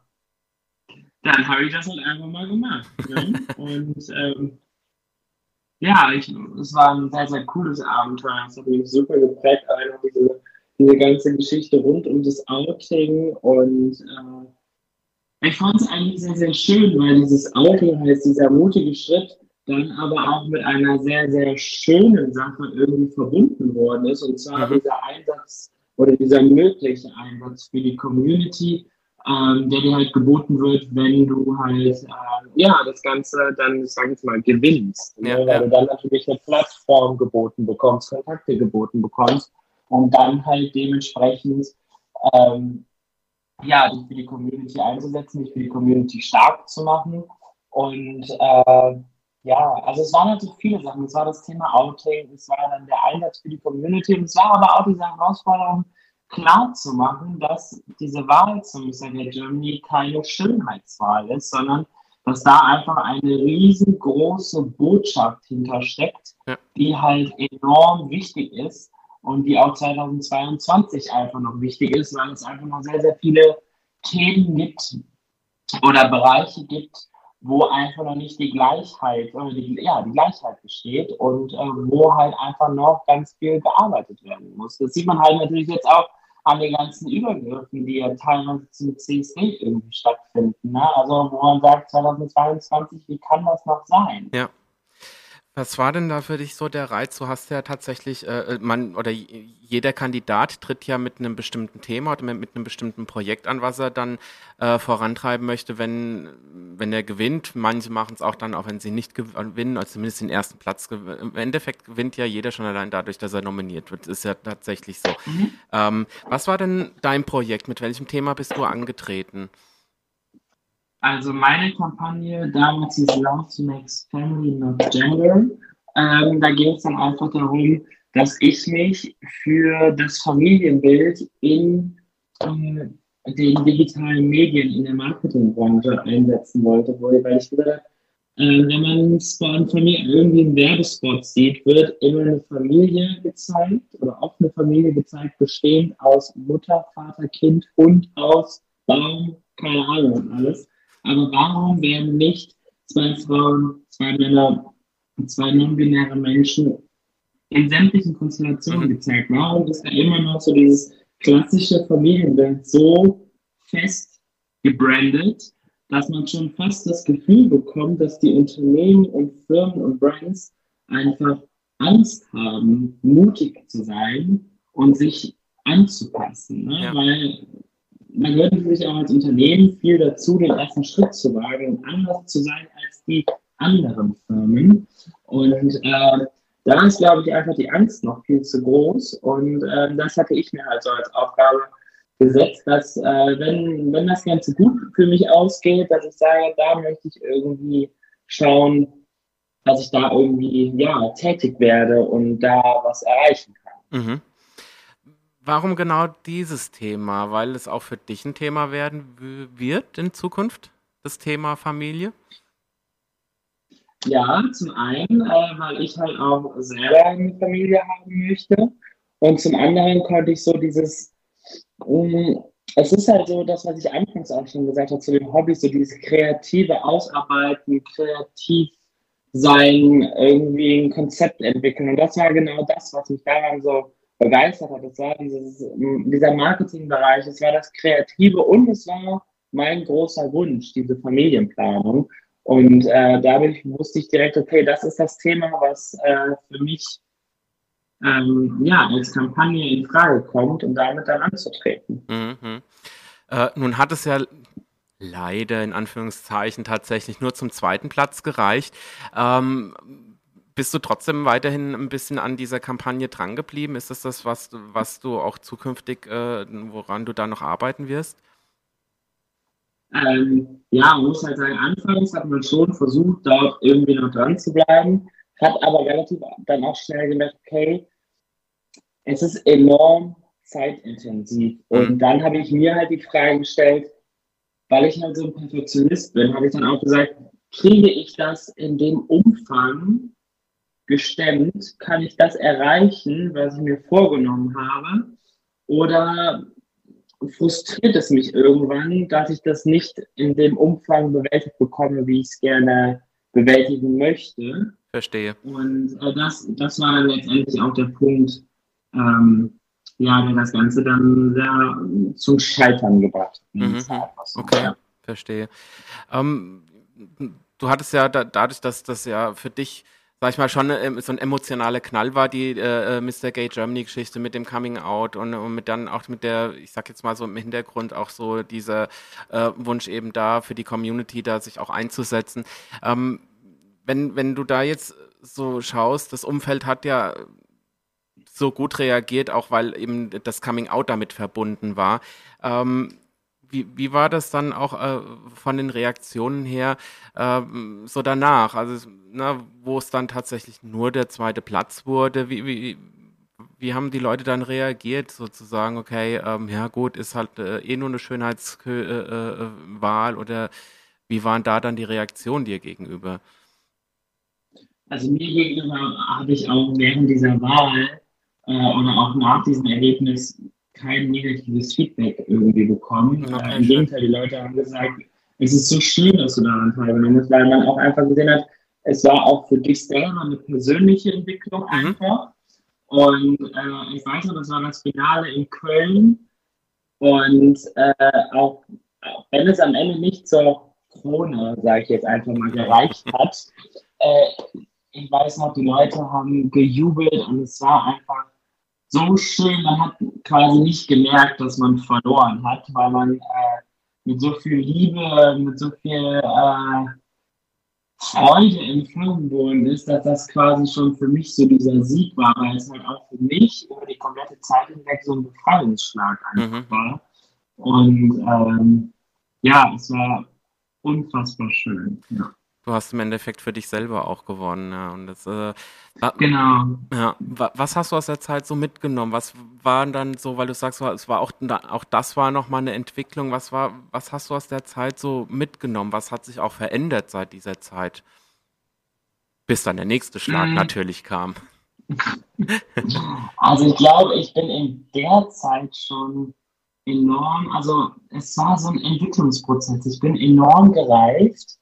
dann habe ich das halt einfach mal gemacht. Ne? [laughs] Und ähm, ja, ich, es war ein sehr, sehr cooles Abenteuer. Es hat mich super geprägt, einfach diese, diese ganze Geschichte rund um das Outing und äh, ich fand es eigentlich sehr, sehr schön, weil dieses Outing heißt, dieser mutige Schritt, dann aber auch mit einer sehr, sehr schönen Sache irgendwie verbunden worden ist. Und zwar mhm. dieser Einsatz oder dieser mögliche Einsatz für die Community, ähm, der dir halt geboten wird, wenn du halt äh, ja das Ganze dann, ich sage jetzt mal, gewinnst. Ja, ne? Weil ja. du dann natürlich eine Plattform geboten bekommst, Kontakte geboten bekommst und dann halt dementsprechend ähm, ja, dich für die Community einzusetzen, dich für die Community stark zu machen. Und äh, ja, also es waren so viele Sachen. Es war das Thema Outing, es war dann der Einsatz für die Community und es war aber auch diese Herausforderung, klar zu machen, dass diese Wahl zum Miss Germany keine Schönheitswahl ist, sondern dass da einfach eine riesengroße Botschaft hintersteckt, ja. die halt enorm wichtig ist und die auch 2022 einfach noch wichtig ist, weil es einfach noch sehr, sehr viele Themen gibt oder Bereiche gibt, wo einfach noch nicht die Gleichheit, oder die, ja, die Gleichheit besteht und äh, wo halt einfach noch ganz viel gearbeitet werden muss. Das sieht man halt natürlich jetzt auch an den ganzen Übergriffen, die ja teilweise zum CSD irgendwie stattfinden. Ne? Also wo man sagt, 2022, wie kann das noch sein? Ja. Was war denn da für dich so der Reiz? Du hast ja tatsächlich, äh, äh man oder jeder Kandidat tritt ja mit einem bestimmten Thema oder mit einem bestimmten Projekt an, was er dann äh, vorantreiben möchte, wenn, wenn er gewinnt. Manche machen es auch dann, auch wenn sie nicht gewinnen, also zumindest den ersten Platz. Im Endeffekt gewinnt ja jeder schon allein dadurch, dass er nominiert wird. Das ist ja tatsächlich so. Mhm. Ähm, was war denn dein Projekt? Mit welchem Thema bist du angetreten? Also meine Kampagne damals hieß Love to Makes Family Not Gender. Ähm, da ging es dann einfach darum, dass ich mich für das Familienbild in äh, den digitalen Medien in der Marketingbranche einsetzen wollte, weil ich gesagt äh, wenn man von Familie irgendwie einen Werbespot sieht, wird immer eine Familie gezeigt oder auch eine Familie gezeigt, bestehend aus Mutter, Vater, Kind, Hund, Haus, Baum, keine Ahnung und alles. Aber warum werden nicht zwei Frauen, zwei Männer und zwei non-binäre Menschen in sämtlichen Konstellationen mhm. gezeigt? Warum ist da immer noch so dieses klassische Familienbild so fest gebrandet, dass man schon fast das Gefühl bekommt, dass die Unternehmen und Firmen und Brands einfach Angst haben, mutig zu sein und sich anzupassen. Ne? Ja. Weil man gehört natürlich auch als Unternehmen viel dazu, den ersten Schritt zu wagen und anders zu sein als die anderen Firmen. Und äh, da ist, glaube ich, einfach die Angst noch viel zu groß. Und äh, das hatte ich mir halt so als Aufgabe gesetzt, dass äh, wenn, wenn das Ganze gut für mich ausgeht, dass ich sage, da möchte ich irgendwie schauen, dass ich da irgendwie ja, tätig werde und da was erreichen kann. Mhm. Warum genau dieses Thema? Weil es auch für dich ein Thema werden wird in Zukunft, das Thema Familie? Ja, zum einen, äh, weil ich halt auch selber eine Familie haben möchte. Und zum anderen konnte ich so dieses, um, es ist halt so, das, was ich anfangs auch schon gesagt habe, zu dem Hobby, so dieses kreative Ausarbeiten, kreativ sein, irgendwie ein Konzept entwickeln. Und das war genau das, was mich daran so begeistert hat. Es war dieses, dieser Marketingbereich, es war das Kreative und es war mein großer Wunsch, diese Familienplanung. Und äh, dadurch wusste ich direkt, okay, das ist das Thema, was äh, für mich ähm, ja, als Kampagne in Frage kommt, um damit dann anzutreten. Mhm. Äh, nun hat es ja leider in Anführungszeichen tatsächlich nur zum zweiten Platz gereicht. Ähm, bist du trotzdem weiterhin ein bisschen an dieser Kampagne drangeblieben? Ist das das, was, was du auch zukünftig, äh, woran du da noch arbeiten wirst? Ähm, ja, man muss halt sagen, anfangs hat man schon versucht, dort irgendwie noch dran zu bleiben, hat aber relativ dann auch schnell gemerkt, okay, es ist enorm zeitintensiv. Und mhm. dann habe ich mir halt die Frage gestellt, weil ich halt so ein Perfektionist bin, habe ich dann auch gesagt, kriege ich das in dem Umfang, gestemmt? Kann ich das erreichen, was ich mir vorgenommen habe? Oder frustriert es mich irgendwann, dass ich das nicht in dem Umfang bewältigt bekomme, wie ich es gerne bewältigen möchte. Verstehe. Und äh, das, das war dann letztendlich auch der Punkt, ähm, ja, der das Ganze dann sehr zum Scheitern gebracht hat. Mhm. Okay, ja. verstehe. Ähm, du hattest ja da, dadurch, dass das ja für dich sag ich mal, schon äh, so ein emotionaler Knall war, die äh, äh Mr. Gay Germany-Geschichte mit dem Coming Out und, und, mit dann auch mit der, ich sag jetzt mal so im Hintergrund auch so dieser äh, Wunsch eben da für die Community da sich auch einzusetzen. Ähm, wenn, wenn du da jetzt so schaust, das Umfeld hat ja so gut reagiert, auch weil eben das Coming Out damit verbunden war. Ähm, wie, wie war das dann auch äh, von den Reaktionen her äh, so danach? Also, na, wo es dann tatsächlich nur der zweite Platz wurde, wie, wie, wie haben die Leute dann reagiert, sozusagen, okay, ähm, ja gut, ist halt äh, eh nur eine Schönheitswahl äh, äh, oder wie waren da dann die Reaktionen dir gegenüber? Also mir gegenüber habe ich auch während dieser Wahl äh, oder auch nach diesem Ergebnis kein negatives Feedback irgendwie bekommen. Okay. Äh, Im Gegenteil, die Leute haben gesagt, es ist so schön, dass du daran teilgenommen hast, weil man auch einfach gesehen hat, es war auch für dich selber eine persönliche Entwicklung mhm. einfach. Und äh, ich weiß noch, das war das Finale in Köln. Und äh, auch, auch wenn es am Ende nicht zur Krone, sage ich jetzt einfach mal, gereicht hat, äh, ich weiß noch, die Leute haben gejubelt und es war einfach so schön, man hat quasi nicht gemerkt, dass man verloren hat, weil man äh, mit so viel Liebe, mit so viel äh, Freude empfangen worden ist, dass das quasi schon für mich so dieser Sieg war, weil es halt auch für mich über die komplette Zeit hinweg so ein Befreiungsschlag einfach mhm. war. Und ähm, ja, es war unfassbar schön. Ja du hast im Endeffekt für dich selber auch gewonnen. Ja. Und das, äh, genau. Ja, was hast du aus der Zeit so mitgenommen? Was waren dann so, weil du sagst, es war auch, auch das war nochmal eine Entwicklung. Was war, was hast du aus der Zeit so mitgenommen? Was hat sich auch verändert seit dieser Zeit? Bis dann der nächste Schlag mhm. natürlich kam. [laughs] Also ich glaube, ich bin in der Zeit schon enorm, also es war so ein Entwicklungsprozess. Ich bin enorm gereift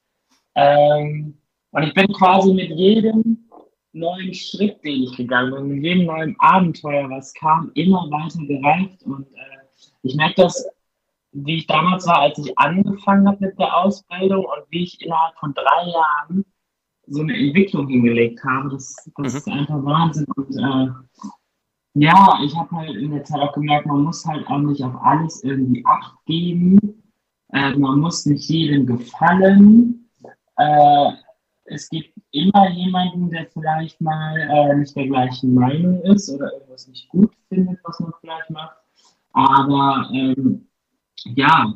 ähm, und ich bin quasi mit jedem neuen Schritt, den ich gegangen bin, mit jedem neuen Abenteuer, was kam, immer weiter gereift. Und äh, ich merke das, wie ich damals war, als ich angefangen habe mit der Ausbildung und wie ich innerhalb von drei Jahren so eine Entwicklung hingelegt habe. Das, das mhm. ist einfach Wahnsinn. Und äh, ja, ich habe halt in der Zeit auch gemerkt, man muss halt auch nicht auf alles irgendwie Acht geben. Äh, man muss nicht jedem gefallen. Äh, es gibt immer jemanden, der vielleicht mal äh, nicht der gleichen Meinung ist oder irgendwas nicht gut findet, was man vielleicht macht. Aber ähm, ja,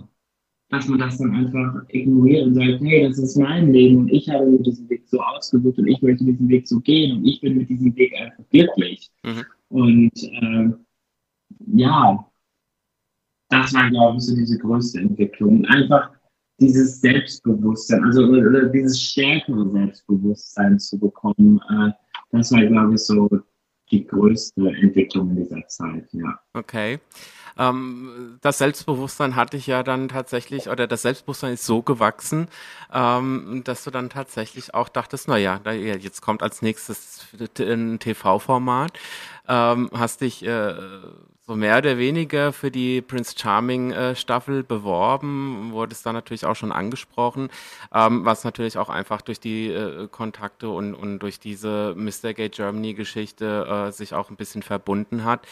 dass man das dann einfach ignoriert und sagt, hey, das ist mein Leben und ich habe mir diesen Weg so ausgesucht und ich möchte diesen Weg so gehen und ich bin mit diesem Weg einfach glücklich. Mhm. Und äh, ja, das war, glaube ich, so diese größte Entwicklung. Einfach dieses Selbstbewusstsein, also oder dieses stärkere Selbstbewusstsein zu bekommen, äh, das war, glaube ich, so die größte Entwicklung in dieser Zeit, ja. Okay. Ähm, das Selbstbewusstsein hatte ich ja dann tatsächlich, oder das Selbstbewusstsein ist so gewachsen, ähm, dass du dann tatsächlich auch dachtest, naja, jetzt kommt als nächstes ein TV-Format, ähm, hast dich äh, so mehr oder weniger für die Prince Charming äh, Staffel beworben, wurde es dann natürlich auch schon angesprochen, ähm, was natürlich auch einfach durch die äh, Kontakte und, und durch diese Mr. Gay Germany Geschichte äh, sich auch ein bisschen verbunden hat.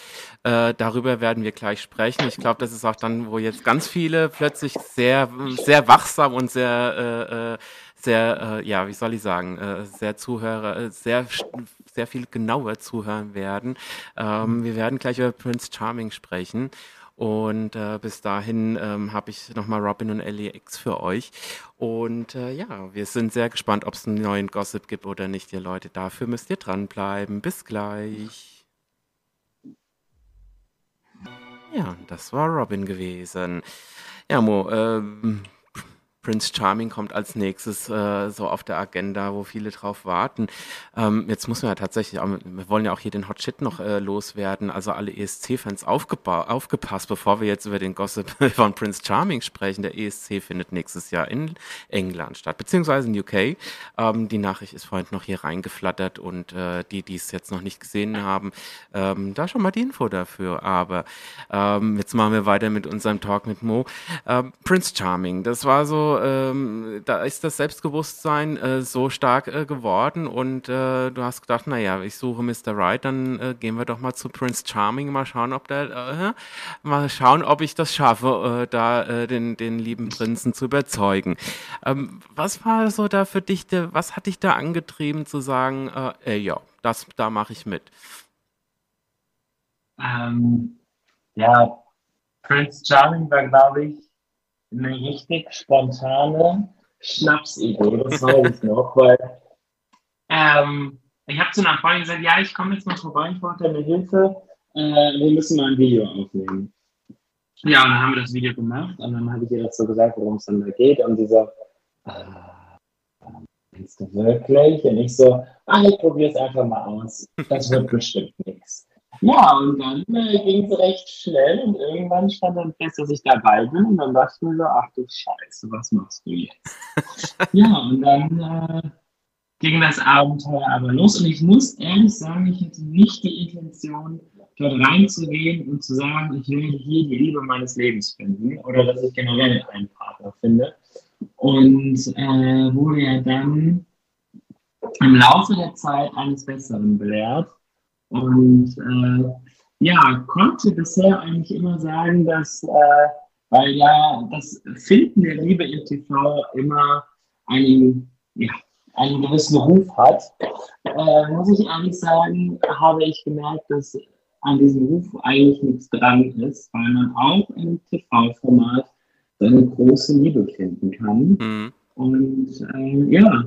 Äh, darüber werden wir gleich sprechen. Ich glaube, das ist auch dann, wo jetzt ganz viele plötzlich sehr, sehr wachsam und sehr äh, äh, sehr, äh, ja, wie soll ich sagen, äh, sehr Zuhörer, äh, sehr, sehr viel genauer zuhören werden. Ähm, wir werden gleich über Prince Charming sprechen. Und äh, bis dahin ähm, habe ich nochmal Robin und Ellie X für euch. Und äh, ja, wir sind sehr gespannt, ob es einen neuen Gossip gibt oder nicht, ihr Leute. Dafür müsst ihr dranbleiben. Bis gleich. Ja, das war Robin gewesen. Ja, Mo, ähm, Prince Charming kommt als nächstes äh, so auf der Agenda, wo viele drauf warten. Ähm, jetzt muss man ja tatsächlich, wir wollen ja auch hier den Hot Shit noch äh, loswerden. Also alle ESC-Fans aufgepasst, bevor wir jetzt über den Gossip [laughs] von Prince Charming sprechen. Der ESC findet nächstes Jahr in England statt, beziehungsweise in UK. Ähm, die Nachricht ist vorhin noch hier reingeflattert und äh, die, die es jetzt noch nicht gesehen haben, ähm, da schon mal die Info dafür. Aber ähm, jetzt machen wir weiter mit unserem Talk mit Mo. Ähm, Prince Charming, das war so ähm, da ist das Selbstbewusstsein äh, so stark äh, geworden und äh, du hast gedacht, naja, ich suche Mr. Right, dann äh, gehen wir doch mal zu Prince Charming, mal schauen, ob der, äh, mal schauen, ob ich das schaffe, äh, da den, den lieben Prinzen zu überzeugen. Ähm, was war so da für dich, der, was hat dich da angetrieben zu sagen, ja, das, da mache ich mit? Ähm, ja, Prince Charming war, glaube ich, eine richtig spontane Schnapsidee, das weiß ich noch, weil ähm, ich habe zu einer Freundin gesagt, ja, ich komme jetzt mal vorbei, ich brauche deine Hilfe, äh, wir müssen mal ein Video aufnehmen. Ja, und dann haben wir das Video gemacht und dann habe ich ihr so gesagt, worum es dann da geht und sie so, äh, meinst du wirklich? Und ich so, ah, ich probiere es einfach mal aus, das wird bestimmt nichts. Ja, und dann äh, ging es recht schnell und irgendwann stand dann fest, dass ich dabei bin und dann dachte ich mir so, ach du Scheiße, was machst du jetzt? [laughs] ja, und dann äh, ging das Abenteuer aber los und ich muss ehrlich sagen, ich hatte nicht die Intention, dort reinzugehen und zu sagen, ich will hier die Liebe meines Lebens finden oder dass ich generell einen Partner finde. Und äh, wurde ja dann im Laufe der Zeit eines Besseren belehrt und äh, ja, konnte bisher eigentlich immer sagen, dass, äh, weil ja das Finden der Liebe im TV immer einen, ja, einen gewissen Ruf hat, äh, muss ich ehrlich sagen, habe ich gemerkt, dass an diesem Ruf eigentlich nichts dran ist, weil man auch im TV-Format seine große Liebe finden kann. Mhm. Und äh, ja,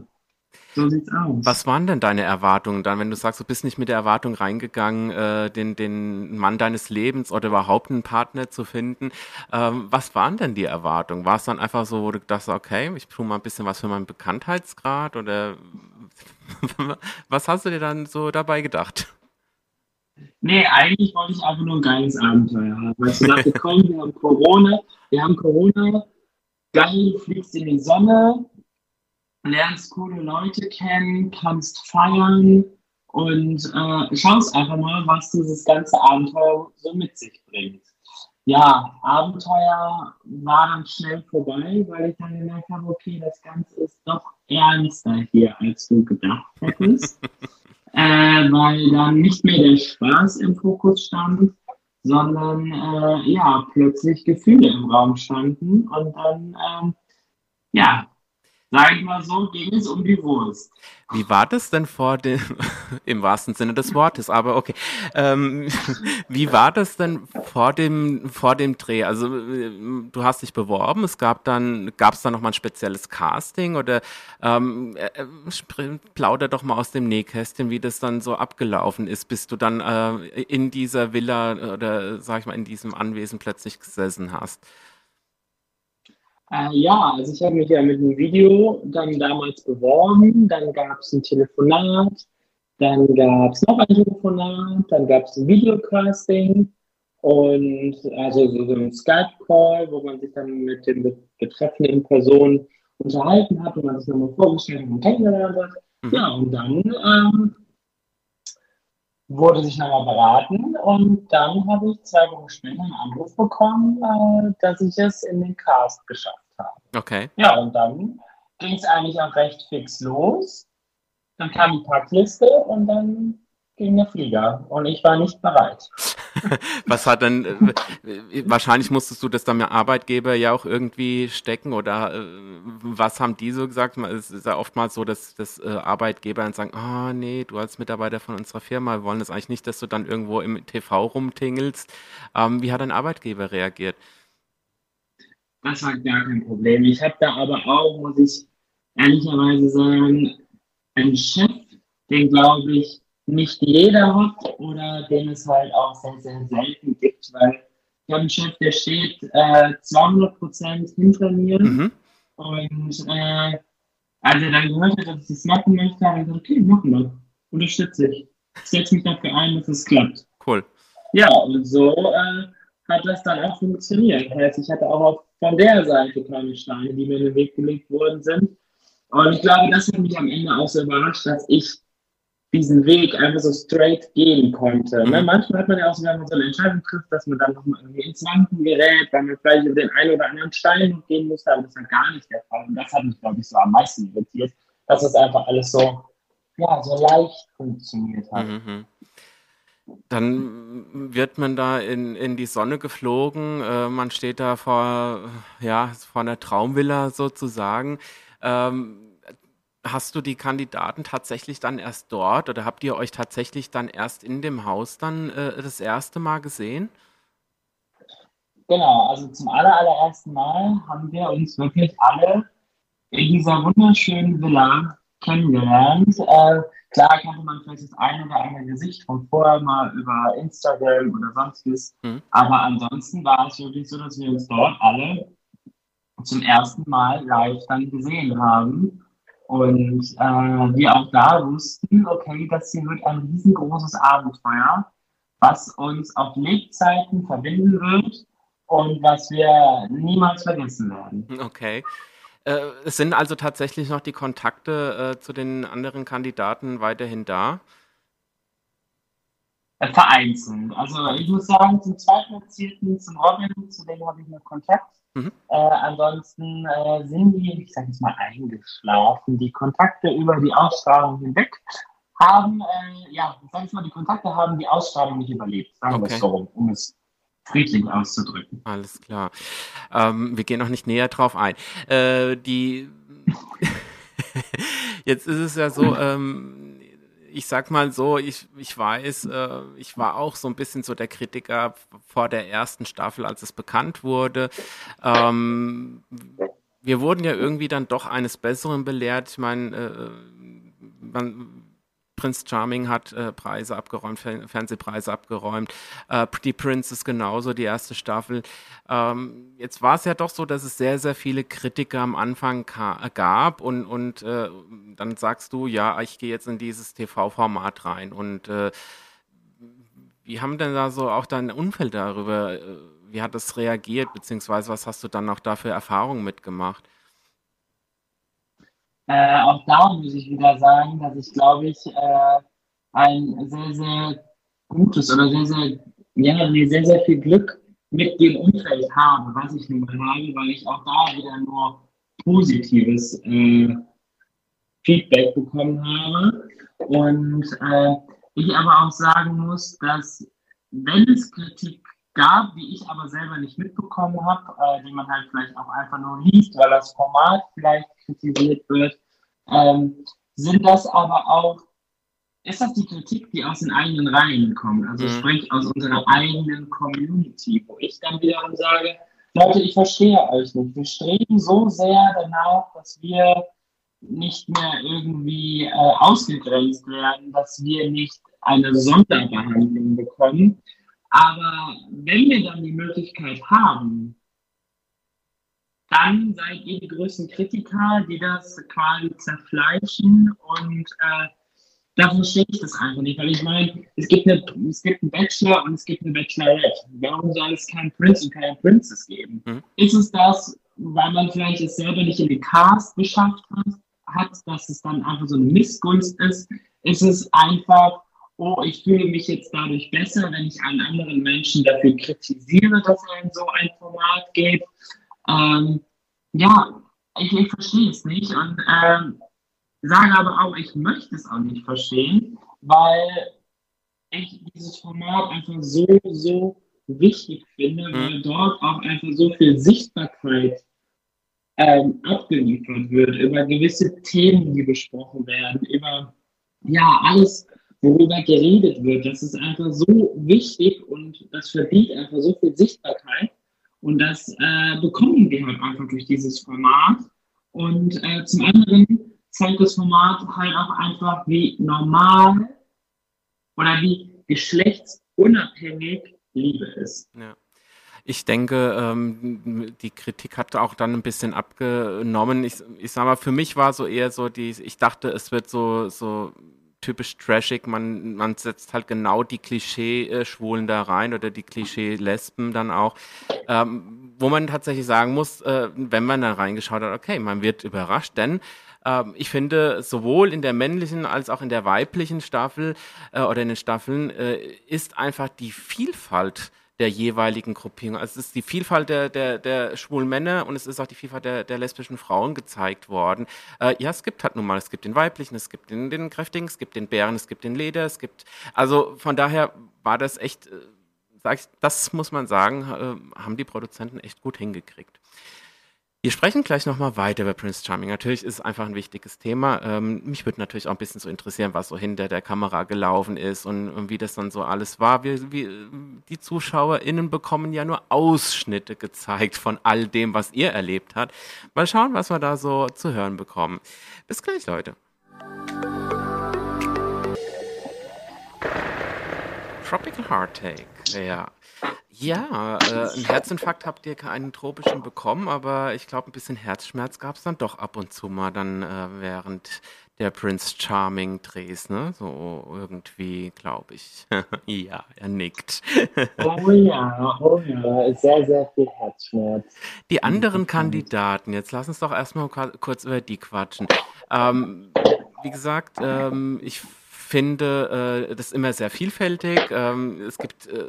so sieht's aus. Was waren denn deine Erwartungen dann, wenn du sagst, du bist nicht mit der Erwartung reingegangen, äh, den, den Mann deines Lebens oder überhaupt einen Partner zu finden? Ähm, was waren denn die Erwartungen? War es dann einfach so, wo du dachtest, okay, ich tue mal ein bisschen was für meinen Bekanntheitsgrad oder [laughs] was hast du dir dann so dabei gedacht? Nee, eigentlich wollte ich einfach nur ein geiles Abenteuer haben. Weil ich dachte, komm, wir haben Corona, wir haben Corona, geil, du fliegst in die Sonne, lernst coole Leute kennen, kannst feiern und äh, schaust einfach mal, was dieses ganze Abenteuer so mit sich bringt. Ja, Abenteuer war dann schnell vorbei, weil ich dann gemerkt habe, okay, das Ganze ist doch ernster hier, als du gedacht hättest. [laughs] äh, weil dann nicht mehr der Spaß im Fokus stand, sondern äh, ja, plötzlich Gefühle im Raum standen und dann ähm, ja, sage ich mal so, ging es um die Wurst. Wie war das denn vor dem, [laughs] im wahrsten Sinne des Wortes, aber okay, ähm, [laughs] wie war das denn vor dem, vor dem Dreh? Also du hast dich beworben, es gab dann, gab es da nochmal ein spezielles Casting oder ähm, äh, äh, plauder doch mal aus dem Nähkästchen, wie das dann so abgelaufen ist, bis du dann äh, in dieser Villa oder sag ich mal in diesem Anwesen plötzlich gesessen hast. Äh, ja, also ich habe mich ja mit einem Video dann damals beworben, dann gab es ein Telefonat, dann gab es noch ein Telefonat, dann gab es ein Videocasting. Und also so, so ein Skype-Call, wo man sich dann mit den betreffenden Personen unterhalten hat und man sich nochmal vorgestellt und kennengelernt hat. Mhm. Ja, und dann ähm, wurde sich nochmal beraten. Und dann habe ich zwei Wochen später einen Anruf bekommen, äh, dass ich es in den Cast geschafft habe. Okay. Ja, und dann ging es eigentlich auch recht fix los. Dann kam die Packliste und dann ging der Flieger und ich war nicht bereit. [laughs] Was hat denn, äh, wahrscheinlich musstest du das dann mit Arbeitgeber ja auch irgendwie stecken oder äh, was haben die so gesagt? Es ist ja oftmals so, dass, dass äh, Arbeitgeber dann sagen, ah oh, nee, du als Mitarbeiter von unserer Firma, wir wollen das eigentlich nicht, dass du dann irgendwo im TV rumtingelst. Ähm, wie hat dein Arbeitgeber reagiert? Das war gar kein Problem. Ich habe da aber auch, muss ich ehrlicherweise sagen, einen Chef, den glaube ich nicht jeder hat oder den es halt auch sehr, sehr selten gibt, weil ich habe einen Chef, der steht äh, 200 Prozent hinter mir. Mhm. Und äh, als er dann gehört hat, dass ich das machen möchte, habe ich gesagt, okay, machen wir. Unterstütze ich. Ich setze mich dafür ein, dass es klappt. Cool. Ja, und so äh, hat das dann auch funktioniert. Heißt, ich hatte auch von der Seite kleine Steine, die mir in den Weg gelegt worden sind. Und ich glaube, das hat mich am Ende auch so überrascht, dass ich diesen Weg einfach so straight gehen konnte. Ne? Mhm. Ne? Manchmal hat man ja auch so, wenn man so eine Entscheidung trifft, dass man dann nochmal irgendwie ins Wanken gerät, weil man vielleicht über den einen oder anderen Stein gehen musste, aber das war gar nicht der Fall. Und das hat mich, glaube ich, so am meisten irritiert, dass das einfach alles so, ja, so leicht funktioniert hat. Mhm. Dann wird man da in, in die Sonne geflogen, äh, man steht da vor, ja, vor einer Traumvilla sozusagen. Ähm, hast du die Kandidaten tatsächlich dann erst dort oder habt ihr euch tatsächlich dann erst in dem Haus dann äh, das erste Mal gesehen? Genau, also zum aller, allerersten Mal haben wir uns wirklich alle in dieser wunderschönen Villa kennengelernt. Äh, klar kannte man vielleicht das eine oder andere Gesicht von vorher mal über Instagram oder sonstiges, mhm. aber ansonsten war es wirklich so, dass wir uns dort alle zum ersten Mal live dann gesehen haben und äh, wir auch da wussten, okay, das hier wird ein riesengroßes Abenteuer, was uns auf Lebzeiten verbinden wird und was wir niemals vergessen werden. Okay. Äh, es sind also tatsächlich noch die Kontakte äh, zu den anderen Kandidaten weiterhin da? Äh, vereinzelt. Also ich muss sagen, zum Zweitplatzierten, zum Robin, zu dem habe ich noch Kontakt. Mhm. Äh, ansonsten äh, sind die, ich sage jetzt mal, eingeschlafen. Die Kontakte über die Ausstrahlung hinweg haben, äh, ja, ich sage jetzt mal, die Kontakte haben die Ausstrahlung nicht überlebt. Sagen okay. wir es so, um es friedlich auszudrücken. Alles klar. Ähm, wir gehen noch nicht näher drauf ein. Äh, die [laughs] Jetzt ist es ja so, ähm, ich sag mal so, ich, ich weiß, äh, ich war auch so ein bisschen so der Kritiker vor der ersten Staffel, als es bekannt wurde. Ähm, wir wurden ja irgendwie dann doch eines Besseren belehrt. Ich meine, äh, man, Prince Charming hat äh, Preise abgeräumt, Fer Fernsehpreise abgeräumt. Äh, Pretty Princess genauso, die erste Staffel. Ähm, jetzt war es ja doch so, dass es sehr, sehr viele Kritiker am Anfang gab und, und äh, dann sagst du, ja, ich gehe jetzt in dieses TV-Format rein. Und äh, wie haben denn da so auch dein Umfeld darüber, äh, wie hat das reagiert, beziehungsweise was hast du dann auch da für Erfahrungen mitgemacht? Äh, auch da muss ich wieder sagen, dass ich, glaube ich, äh, ein sehr, sehr gutes oder sehr, sehr, ja, sehr, sehr viel Glück mit dem Umfeld habe, was ich nun mal habe, weil ich auch da wieder nur positives äh, Feedback bekommen habe. Und äh, ich aber auch sagen muss, dass wenn es Kritik gab, die ich aber selber nicht mitbekommen habe, äh, die man halt vielleicht auch einfach nur liest, weil das Format vielleicht kritisiert wird, ähm, sind das aber auch, ist das die Kritik, die aus den eigenen Reihen kommt, also mhm. sprich aus unserer eigenen Community, wo ich dann wiederum sage, Leute, ich verstehe euch nicht. Wir streben so sehr danach, dass wir nicht mehr irgendwie äh, ausgegrenzt werden, dass wir nicht eine Sonderbehandlung bekommen. Aber wenn wir dann die Möglichkeit haben, dann seid ihr die größten Kritiker, die das quasi zerfleischen und äh, da verstehe ich das einfach nicht, weil ich meine, es gibt, eine, es gibt einen Bachelor und es gibt eine Bachelorette. Warum soll es keinen Prince und keine Princess geben? Mhm. Ist es das, weil man vielleicht es selber nicht in den Cast geschafft hat, hat, dass es dann einfach so eine Missgunst ist? Ist es einfach, oh, ich fühle mich jetzt dadurch besser, wenn ich einen anderen Menschen dafür kritisiere, dass er in so ein Format geht. Ähm, ja, ich, ich verstehe es nicht und ähm, sage aber auch, ich möchte es auch nicht verstehen, weil ich dieses Format einfach so, so wichtig finde, mhm. weil dort auch einfach so viel Sichtbarkeit ähm, abgeliefert wird über gewisse Themen, die besprochen werden, über ja alles, worüber geredet wird. Das ist einfach so wichtig und das verdient einfach so viel Sichtbarkeit. Und das äh, bekommen wir halt einfach durch dieses Format. Und äh, zum anderen zeigt das Format halt auch einfach, wie normal oder wie geschlechtsunabhängig Liebe ist. Ja. Ich denke, ähm, die Kritik hat auch dann ein bisschen abgenommen. Ich, ich sag mal, für mich war so eher so die, ich dachte, es wird so, so typisch trashig. Man, man setzt halt genau die Klischee-Schwulen da rein oder die Klischee-Lesben dann auch. Ähm, wo man tatsächlich sagen muss, äh, wenn man da reingeschaut hat, okay, man wird überrascht, denn ähm, ich finde, sowohl in der männlichen als auch in der weiblichen Staffel äh, oder in den Staffeln äh, ist einfach die Vielfalt der jeweiligen Gruppierung. Also es ist die Vielfalt der, der, der schwulen Männer und es ist auch die Vielfalt der, der lesbischen Frauen gezeigt worden. Äh, ja, es gibt halt nun mal, es gibt den weiblichen, es gibt den, den kräftigen, es gibt den Bären, es gibt den Leder, es gibt, also von daher war das echt, äh, ich, das muss man sagen, äh, haben die Produzenten echt gut hingekriegt. Wir sprechen gleich nochmal weiter über Prince Charming. Natürlich ist es einfach ein wichtiges Thema. Ähm, mich würde natürlich auch ein bisschen so interessieren, was so hinter der Kamera gelaufen ist und, und wie das dann so alles war. Wir, wir, die ZuschauerInnen bekommen ja nur Ausschnitte gezeigt von all dem, was ihr erlebt habt. Mal schauen, was wir da so zu hören bekommen. Bis gleich, Leute. Tropical Heartache, ja. Ja, äh, einen Herzinfarkt habt ihr keinen tropischen bekommen, aber ich glaube, ein bisschen Herzschmerz gab es dann doch ab und zu mal dann äh, während der Prince Charming Drehs, ne? So irgendwie, glaube ich. [laughs] ja, er nickt. [laughs] oh ja, oh ja, sehr, sehr viel Herzschmerz. Die anderen Kandidaten, jetzt lass uns doch erstmal kurz über die quatschen. Ähm, wie gesagt, ähm, ich finde äh, das immer sehr vielfältig. Ähm, es gibt äh,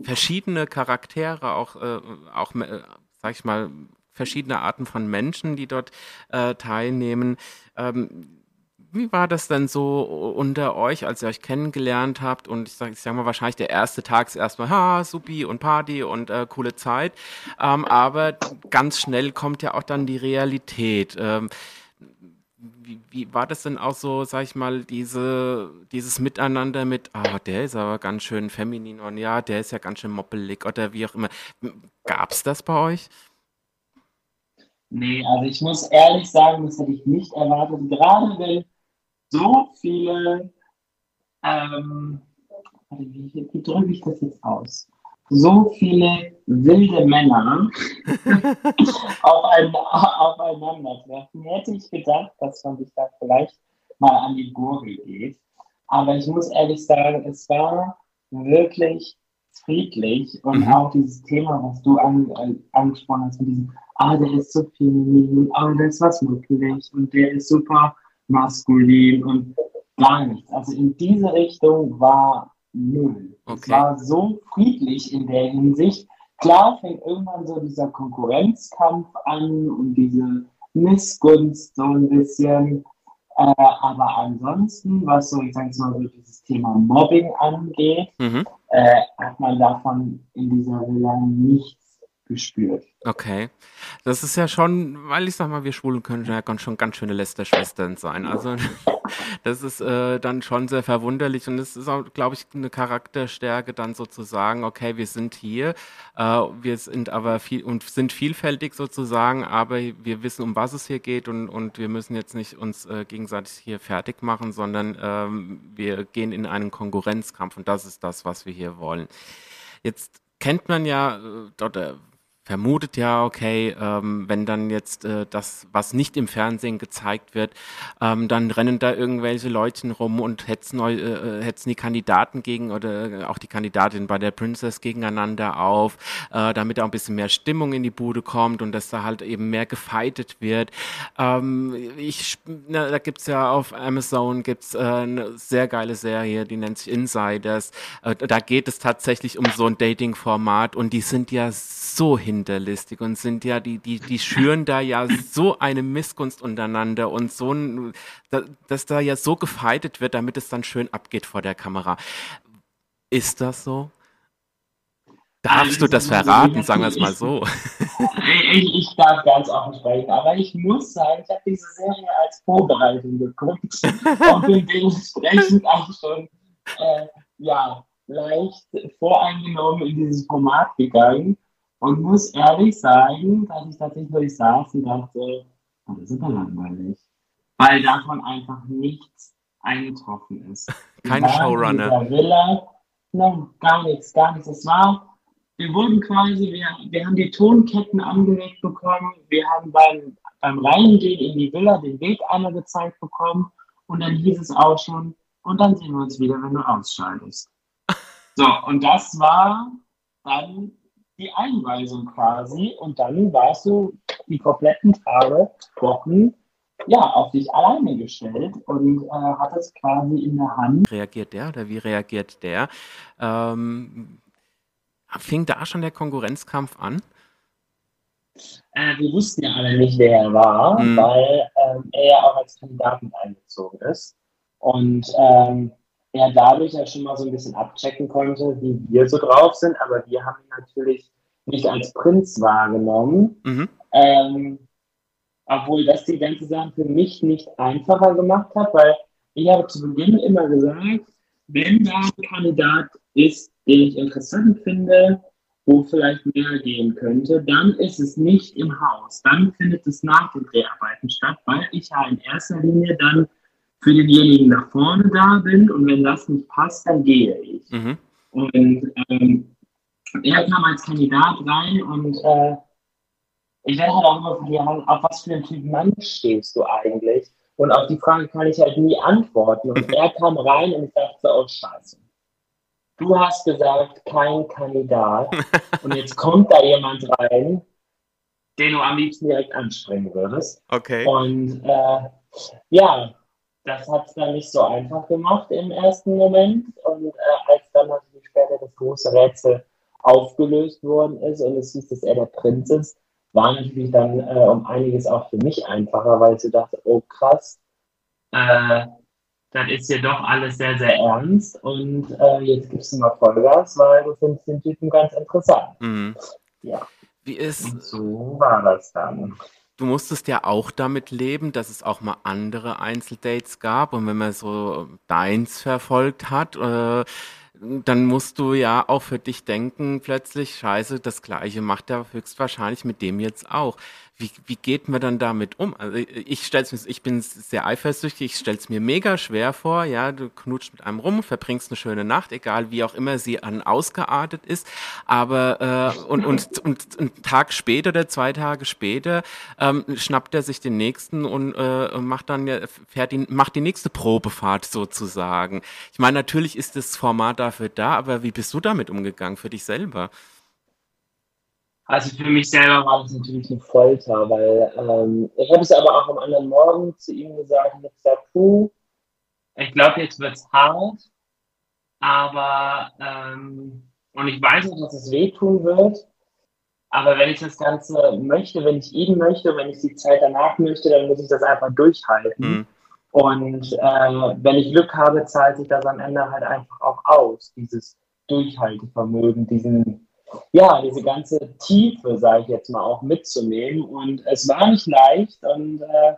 verschiedene Charaktere, auch, äh, auch äh, sag ich mal, verschiedene Arten von Menschen, die dort äh, teilnehmen. Ähm, wie war das denn so unter euch, als ihr euch kennengelernt habt? Und ich sage ich sag mal, wahrscheinlich der erste Tag ist erstmal, ha, supi und Party und äh, coole Zeit. Ähm, aber ganz schnell kommt ja auch dann die Realität. Ähm, wie, wie war das denn auch so, sag ich mal, diese, dieses Miteinander mit, ah, der ist aber ganz schön feminin und ja, der ist ja ganz schön moppelig oder wie auch immer. Gab es das bei euch? Nee, also ich muss ehrlich sagen, das hätte ich nicht erwartet. Gerade wenn so viele, ähm, wie, wie drücke ich das jetzt aus? So viele wilde Männer [laughs] aufeinandertreffen, hätte ich gedacht, dass man sich da vielleicht mal an die Gurgel geht. Aber ich muss ehrlich sagen, es war wirklich friedlich und mhm. auch dieses Thema, was du an, äh, angesprochen hast, mit diesem, ah, der ist so feminin, ah, der ist was muckelig und der ist super maskulin und gar nichts. Also in diese Richtung war null. Okay. Es war so friedlich in der Hinsicht. Klar fängt irgendwann so dieser Konkurrenzkampf an und diese Missgunst so ein bisschen. Äh, aber ansonsten, was so, ich sage jetzt mal so dieses Thema Mobbing angeht, mhm. äh, hat man davon in dieser Villa nichts gespürt. Okay. Das ist ja schon, weil ich sag mal, wir Schwulen können ja schon ganz schöne Lästerschwestern sein. Also [laughs] das ist äh, dann schon sehr verwunderlich und es ist auch, glaube ich, eine Charakterstärke dann sozusagen, okay, wir sind hier, äh, wir sind aber viel und sind vielfältig sozusagen, aber wir wissen, um was es hier geht und, und wir müssen jetzt nicht uns äh, gegenseitig hier fertig machen, sondern ähm, wir gehen in einen Konkurrenzkampf und das ist das, was wir hier wollen. Jetzt kennt man ja, äh, oder vermutet ja, okay, ähm, wenn dann jetzt äh, das, was nicht im Fernsehen gezeigt wird, ähm, dann rennen da irgendwelche Leute rum und hetzen, äh, äh, hetzen die Kandidaten gegen oder auch die Kandidatin bei der Princess gegeneinander auf, äh, damit auch ein bisschen mehr Stimmung in die Bude kommt und dass da halt eben mehr gefeitet wird. Ähm, ich, na, da gibt's ja auf Amazon gibt's äh, eine sehr geile Serie, die nennt sich Insiders. Äh, da geht es tatsächlich um so ein Dating-Format und die sind ja so hin hinterlistig und sind ja, die, die, die schüren da ja so eine Missgunst untereinander und so ein, dass da ja so gefeitet wird, damit es dann schön abgeht vor der Kamera. Ist das so? Darfst du das verraten, sagen wir es mal so? Ich, ich darf ganz offen sprechen, aber ich muss sagen, ich habe diese Serie als Vorbereitung geguckt und bin dementsprechend [laughs] auch schon äh, ja, leicht voreingenommen in dieses Format gegangen. Und muss ehrlich sagen, dass ich tatsächlich saß und dachte, oh, das ist aber langweilig. Weil davon einfach nichts eingetroffen ist. [laughs] Kein Showrunner. Villa, no, gar nichts, gar nichts. Es war wir wurden quasi, wir, wir haben die Tonketten angelegt bekommen, wir haben beim, beim Reingehen in die Villa den Weg einmal gezeigt bekommen und dann hieß es auch schon, und dann sehen wir uns wieder, wenn du ausscheidest. [laughs] So, und das war dann die Einweisung quasi und dann warst du die kompletten Tage, Wochen, ja, auf dich alleine gestellt und äh, hattest quasi in der Hand. Reagiert der oder wie reagiert der? Ähm, fing da schon der Konkurrenzkampf an? Äh, wir wussten ja alle nicht, wer er war, mhm. weil ähm, er ja auch als Kandidat mit eingezogen ist. Und ähm, er dadurch ja schon mal so ein bisschen abchecken konnte, wie wir so drauf sind. Aber wir haben ihn natürlich nicht als Prinz wahrgenommen. Mhm. Ähm, obwohl das die ganze Sache für mich nicht einfacher gemacht hat, weil ich habe zu Beginn immer gesagt, wenn da ein Kandidat ist, den ich interessant finde, wo vielleicht mehr gehen könnte, dann ist es nicht im Haus. Dann findet es nach den Dreharbeiten statt, weil ich ja in erster Linie dann für denjenigen nach vorne da bin und wenn das nicht passt, dann gehe ich. Mhm. Und ähm, er kam als Kandidat rein und äh, ich werde halt auch immer von dir auf was für einen Typ Mann stehst du eigentlich? Und auf die Frage kann ich halt nie antworten. Und [laughs] er kam rein und ich dachte, oh Scheiße. Du hast gesagt, kein Kandidat. Und jetzt kommt da jemand rein, den du am liebsten direkt anspringen würdest. Okay. Und äh, ja, das hat es dann nicht so einfach gemacht im ersten Moment. Und äh, als dann natürlich später das große Rätsel aufgelöst worden ist und es hieß, dass er der Prinz ist, war natürlich dann äh, um einiges auch für mich einfacher, weil ich so dachte, oh krass, äh, das ist ja doch alles sehr, sehr ernst und äh, jetzt gibst du mal Vollgas, weil du findest den Typen ganz interessant. Mhm. Ja. Wie ist, und so war das dann. Du musstest ja auch damit leben, dass es auch mal andere Einzeldates gab. Und wenn man so deins verfolgt hat, äh, dann musst du ja auch für dich denken, plötzlich, scheiße, das gleiche macht er höchstwahrscheinlich mit dem jetzt auch wie, wie geht man dann damit um? Also ich stell's mir, ich bin sehr eifersüchtig, ich stell's mir mega schwer vor, ja, du knutscht mit einem rum, verbringst eine schöne Nacht, egal wie auch immer sie an ausgeartet ist, aber äh, und, und, und einen Tag später oder zwei Tage später ähm, schnappt er sich den nächsten und äh, macht dann fährt ihn, macht die nächste Probefahrt sozusagen. Ich meine, natürlich ist das Format dafür da, aber wie bist du damit umgegangen für dich selber? Also für mich selber war das natürlich eine Folter, weil ähm, ich habe es aber auch am anderen Morgen zu ihm gesagt, ich habe gesagt, puh, ich glaube, jetzt wird es hart, aber ähm, und ich weiß auch, dass es wehtun wird, aber wenn ich das Ganze möchte, wenn ich ihn möchte, wenn ich die Zeit danach möchte, dann muss ich das einfach durchhalten. Mhm. Und äh, wenn ich Glück habe, zahlt sich das am Ende halt einfach auch aus, dieses Durchhaltevermögen, diesen ja, diese ganze Tiefe, sage ich jetzt mal, auch mitzunehmen. Und es war nicht leicht. Und äh,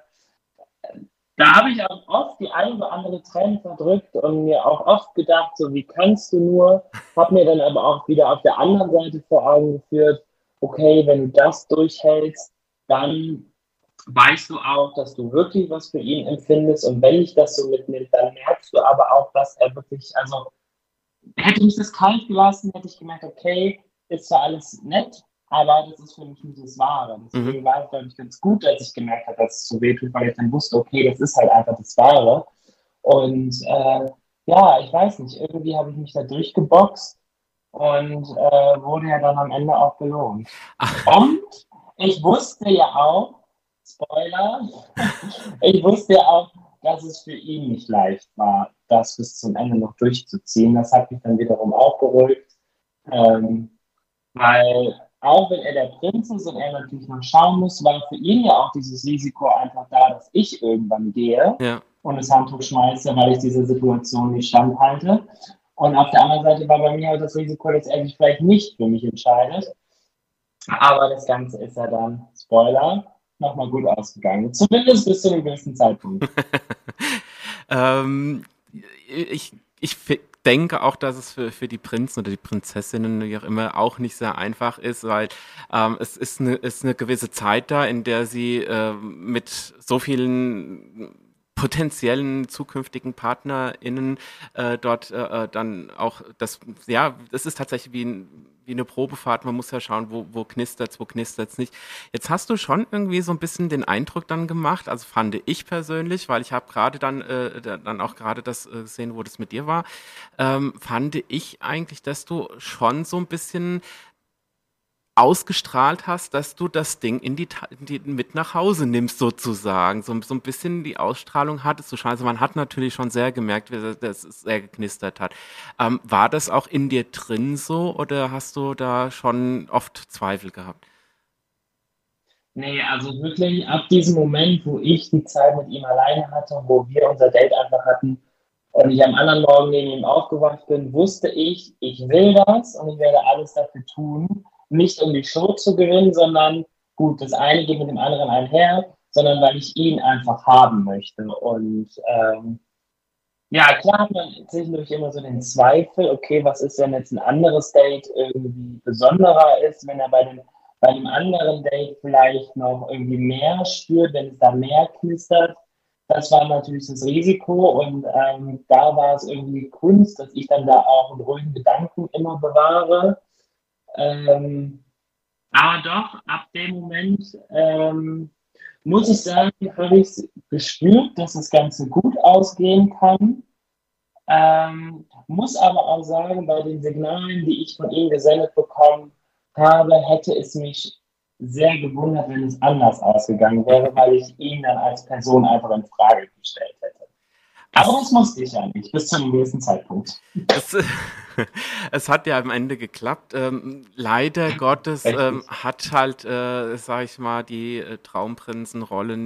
da habe ich auch oft die eine oder andere Träne verdrückt und mir auch oft gedacht, so wie kannst du nur? Habe mir dann aber auch wieder auf der anderen Seite vor Augen geführt, okay, wenn du das durchhältst, dann weißt du auch, dass du wirklich was für ihn empfindest. Und wenn ich das so mitnimmt, dann merkst du aber auch, dass er wirklich, also hätte mich das kalt gelassen, hätte ich gemerkt, okay, ist zwar alles nett, aber das ist für mich nicht das Wahre. Deswegen mhm. war es, glaube ich, ganz gut, als ich gemerkt habe, dass es so wehtut, weil ich dann wusste, okay, das ist halt einfach das Wahre. Und äh, ja, ich weiß nicht, irgendwie habe ich mich da durchgeboxt und äh, wurde ja dann am Ende auch belohnt. Ach. Und ich wusste ja auch, Spoiler, [laughs] ich wusste ja auch, dass es für ihn nicht leicht war, das bis zum Ende noch durchzuziehen. Das hat mich dann wiederum auch beruhigt. Ähm, weil auch wenn er der Prinz ist und er natürlich noch schauen muss, war für ihn ja auch dieses Risiko einfach da, dass ich irgendwann gehe ja. und das Handtuch schmeiße, weil ich diese Situation nicht standhalte. Und auf der anderen Seite war bei mir halt das Risiko, dass er sich vielleicht nicht für mich entscheidet. Aber das Ganze ist ja dann, Spoiler, nochmal gut ausgegangen. Zumindest bis zu einem gewissen Zeitpunkt. [laughs] ähm, ich ich denke auch, dass es für, für die Prinzen oder die Prinzessinnen, wie auch immer, auch nicht sehr einfach ist, weil ähm, es ist eine, ist eine gewisse Zeit da, in der sie äh, mit so vielen potenziellen zukünftigen PartnerInnen äh, dort äh, äh, dann auch das, ja, das ist tatsächlich wie, ein, wie eine Probefahrt. Man muss ja schauen, wo, wo knistert's, wo knistert's nicht. Jetzt hast du schon irgendwie so ein bisschen den Eindruck dann gemacht, also fand ich persönlich, weil ich habe gerade dann, äh, dann auch gerade das äh, gesehen, wo das mit dir war, ähm, fand ich eigentlich, dass du schon so ein bisschen ausgestrahlt hast, dass du das Ding in die, die mit nach Hause nimmst sozusagen, so, so ein bisschen die Ausstrahlung hattest du schon. Also man hat natürlich schon sehr gemerkt, wie das sehr geknistert hat. Ähm, war das auch in dir drin so oder hast du da schon oft Zweifel gehabt? Nee, also wirklich ab diesem Moment, wo ich die Zeit mit ihm alleine hatte, wo wir unser Date einfach hatten und ich am anderen Morgen neben ihm aufgewacht bin, wusste ich, ich will das und ich werde alles dafür tun, nicht um die Show zu gewinnen, sondern gut, das eine geht mit dem anderen einher, sondern weil ich ihn einfach haben möchte. Und ähm, ja, klar hat man zwischendurch immer so den Zweifel, okay, was ist, wenn jetzt ein anderes Date irgendwie besonderer ist, wenn er bei dem, bei dem anderen Date vielleicht noch irgendwie mehr spürt, wenn es da mehr knistert. Das war natürlich das Risiko und ähm, da war es irgendwie Kunst, dass ich dann da auch einen ruhigen Gedanken immer bewahre ähm, aber doch, ab dem Moment ähm, muss ich sagen, habe ich gespürt, dass das Ganze gut ausgehen kann. Ähm, muss aber auch sagen, bei den Signalen, die ich von ihm gesendet bekommen habe, hätte es mich sehr gewundert, wenn es anders ausgegangen wäre, weil ich ihn dann als Person einfach in Frage gestellt hätte. Aber das musste ich ja nicht, bis zu einem gewissen Zeitpunkt. Es, [laughs] es hat ja am Ende geklappt. Ähm, leider Gottes ähm, hat halt, äh, sag ich mal, die äh, Traumprinzenrolle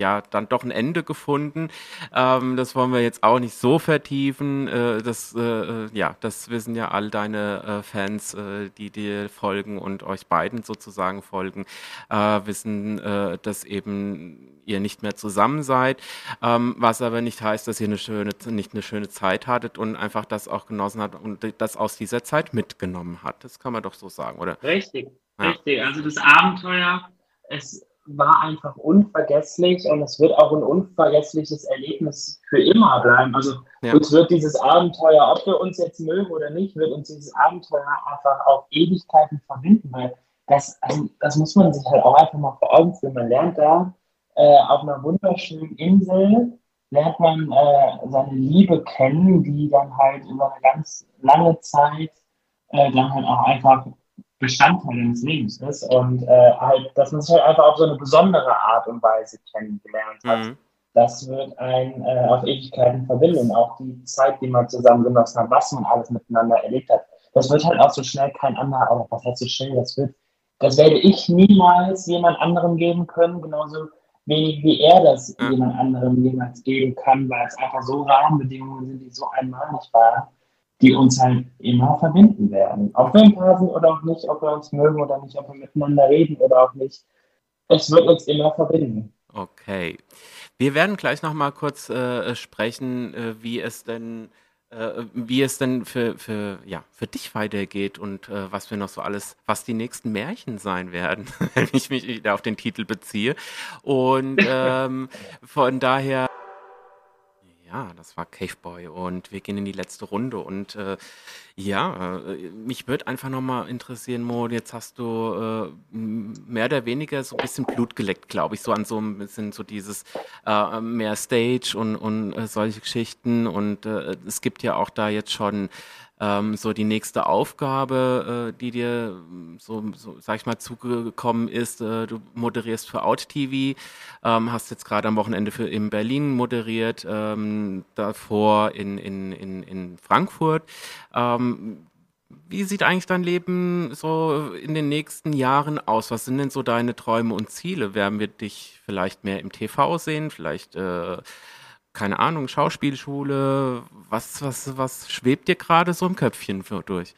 ja dann doch ein Ende gefunden. Ähm, das wollen wir jetzt auch nicht so vertiefen. Äh, das, äh, äh, ja, das wissen ja all deine äh, Fans, äh, die dir folgen und euch beiden sozusagen folgen, äh, wissen, dass eben ihr nicht mehr zusammen seid, ähm, was aber nicht heißt, dass ihr eine schöne, nicht eine schöne Zeit hattet und einfach das auch genossen hat und das aus dieser Zeit mitgenommen hat. Das kann man doch so sagen, oder? Richtig, ja. richtig. Also das Abenteuer, es war einfach unvergesslich und es wird auch ein unvergessliches Erlebnis für immer bleiben. Also ja. uns wird dieses Abenteuer, ob wir uns jetzt mögen oder nicht, wird uns dieses Abenteuer einfach auf Ewigkeiten verbinden, weil das, also, das muss man sich halt auch einfach mal vor Augen führen. Man lernt da äh, auf einer wunderschönen Insel, lernt man äh, seine Liebe kennen, die dann halt über eine ganz lange Zeit äh, dann halt auch einfach Bestandteil deines Lebens ist und äh, halt, dass man sich halt einfach auf so eine besondere Art und Weise kennengelernt hat. Mhm. Das wird ein äh, auf Ewigkeiten verbinden. Auch die Zeit, die man zusammen genossen hat, was man alles miteinander erlebt hat. Das wird halt auch so schnell kein anderer, aber was heißt so schnell, das wird, das werde ich niemals jemand anderem geben können, genauso wenig wie er das mhm. jemand anderem jemals geben kann, weil es einfach so Rahmenbedingungen sind, die so einmalig waren die uns halt immer verbinden werden. Ob wir ein Paar sind oder auch nicht, ob wir uns mögen oder nicht, ob wir miteinander reden oder auch nicht. Es wird uns immer verbinden. Okay. Wir werden gleich noch mal kurz äh, sprechen, äh, wie es denn äh, wie es denn für, für, ja, für dich weitergeht und äh, was wir noch so alles, was die nächsten Märchen sein werden, [laughs] wenn ich mich wieder auf den Titel beziehe. Und [laughs] ähm, von daher ja, das war Caveboy und wir gehen in die letzte Runde und äh, ja, äh, mich würde einfach nochmal interessieren, Mo, jetzt hast du äh, mehr oder weniger so ein bisschen Blut geleckt, glaube ich, so an so ein bisschen so dieses äh, mehr Stage und, und äh, solche Geschichten und es gibt ja auch da jetzt schon ähm, so die nächste Aufgabe, äh, die dir so, so, sag ich mal, zugekommen ist. Äh, du moderierst für OutTV, ähm, hast jetzt gerade am Wochenende für in Berlin moderiert, ähm, davor in, in, in, in Frankfurt. Ähm, wie sieht eigentlich dein Leben so in den nächsten Jahren aus? Was sind denn so deine Träume und Ziele? Werden wir dich vielleicht mehr im TV sehen? Vielleicht äh, keine Ahnung, Schauspielschule? Was, was, was schwebt dir gerade so im Köpfchen für, durch?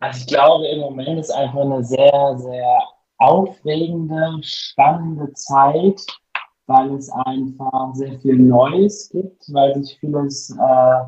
Also ich glaube, im Moment ist einfach eine sehr, sehr aufregende, spannende Zeit, weil es einfach sehr viel Neues gibt, weil sich vieles äh,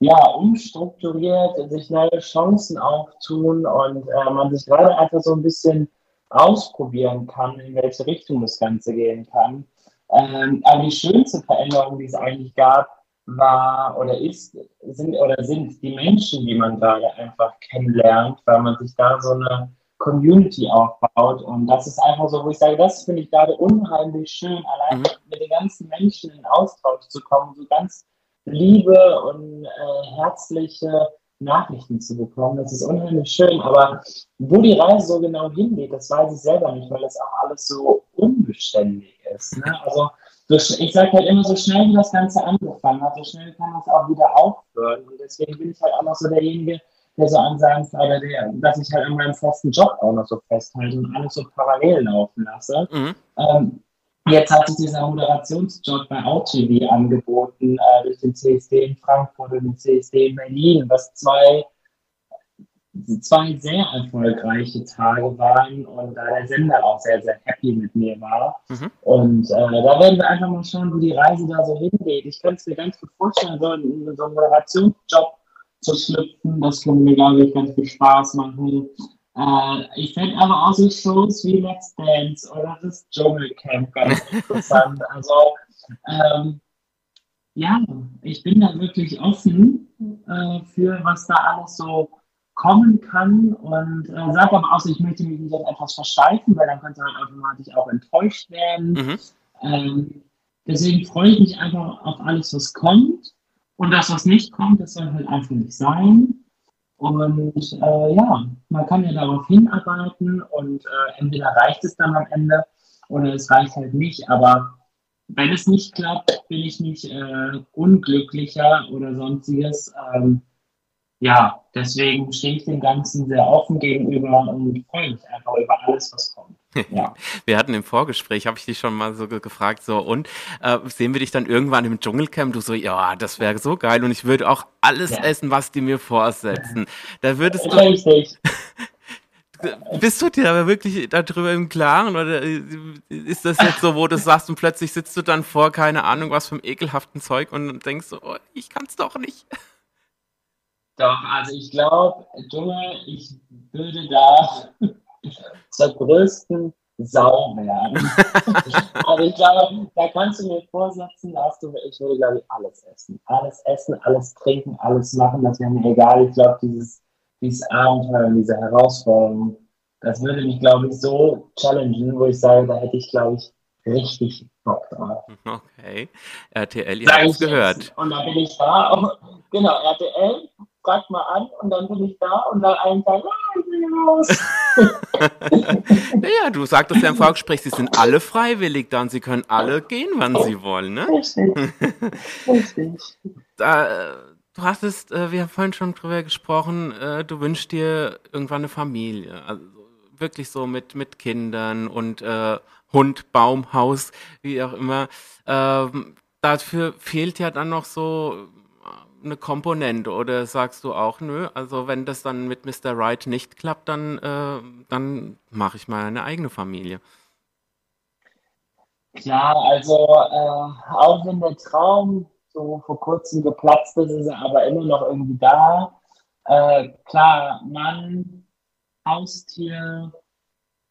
ja, umstrukturiert, sich neue Chancen auftun und äh, man sich gerade einfach so ein bisschen ausprobieren kann, in welche Richtung das Ganze gehen kann. Ähm, aber die schönste Veränderung, die es eigentlich gab, war oder ist, sind oder sind die Menschen, die man gerade einfach kennenlernt, weil man sich da so eine Community aufbaut. Und das ist einfach so, wo ich sage, das finde ich gerade unheimlich schön, allein mhm. mit den ganzen Menschen in Austausch zu kommen, so ganz liebe und äh, herzliche Nachrichten zu bekommen. Das ist unheimlich schön. Aber wo die Reise so genau hingeht, das weiß ich selber nicht, weil das auch alles so unbeständig ist. Ne? Also ich sage halt immer, so schnell wie das Ganze angefangen hat, so schnell kann das auch wieder aufhören. Und deswegen bin ich halt auch noch so derjenige, der so an seinem, oder der, dass ich halt an meinem festen Job auch noch so festhalte und alles so parallel laufen lasse. Mhm. Ähm, jetzt hat sich dieser Moderationsjob bei OutTV angeboten, äh, durch den CSD in Frankfurt und den CSD in Berlin, was zwei zwei sehr erfolgreiche Tage waren und da der Sender auch sehr, sehr happy mit mir war. Mhm. Und äh, da werden wir einfach mal schauen, wo die Reise da so hingeht. Ich könnte es mir ganz gut vorstellen, so in so einen Moderationsjob zu schlüpfen. Das könnte mir, glaube ich, ganz viel Spaß machen. Äh, ich fände aber auch so Shows wie Let's Dance oder das Dschungelcamp ganz [laughs] interessant. also, ähm, ja, ich bin da wirklich offen äh, für, was da alles so kommen kann und äh, sage aber auch, ich möchte mich nicht auf etwas versteifen, weil dann könnte halt automatisch auch enttäuscht werden. Mhm. Ähm, deswegen freue ich mich einfach auf alles, was kommt. Und das, was nicht kommt, das soll halt einfach nicht sein. Und äh, ja, man kann ja darauf hinarbeiten und äh, entweder reicht es dann am Ende oder es reicht halt nicht. Aber wenn es nicht klappt, bin ich nicht äh, unglücklicher oder sonstiges. Ähm, ja, deswegen stehe ich dem Ganzen sehr offen gegenüber und freue mich einfach über alles, was kommt. [laughs] Ja. Wir hatten im Vorgespräch, habe ich dich schon mal so gefragt, so und äh, sehen wir dich dann irgendwann im Dschungelcamp? Du so, ja, das wäre so geil und ich würde auch alles ja. essen, was die mir vorsetzen. Da würdest du. Richtig. [laughs] Bist du dir aber wirklich darüber im Klaren oder äh, ist das jetzt so, wo du sagst und plötzlich sitzt du dann vor, keine Ahnung, was einem ekelhaften Zeug und denkst so, oh, ich kann es doch nicht. Doch, also ich glaube, Junge, ich würde da [laughs] zur größten Sau werden. [laughs] also ich glaube, da kannst du mir vorsetzen, dass du, ich würde, glaube ich, alles essen. Alles essen, alles trinken, alles machen, das wäre mir egal. Ich glaube, dieses, dieses Abenteuer, diese Herausforderung, das würde mich, glaube ich, so challengen, wo ich sage, da hätte ich, glaube ich, richtig Bock drauf. Okay. RTL, ihr habt es gehört. Und da bin ich da. [laughs] Genau, RTL, fragt mal an und dann bin ich da und nach einem Tag, ah, ich bin raus. [laughs] [laughs] naja, du sagtest ja im Vorgespräch, sie sind alle freiwillig da und sie können alle gehen, wann sie wollen, ne? Richtig. [laughs] Richtig. Da, du hattest, äh, wir haben vorhin schon drüber gesprochen, äh, du wünschst dir irgendwann eine Familie. Also wirklich so mit, mit Kindern und äh, Hund, Baum, Haus, wie auch immer. Ähm, dafür fehlt ja dann noch so eine Komponente oder sagst du auch, nö, also wenn das dann mit Mr. Right nicht klappt, dann, äh, dann mache ich mal eine eigene Familie. Ja, also äh, auch wenn der Traum so vor kurzem geplatzt ist, ist er aber immer noch irgendwie da. Äh, klar, Mann, Haustier,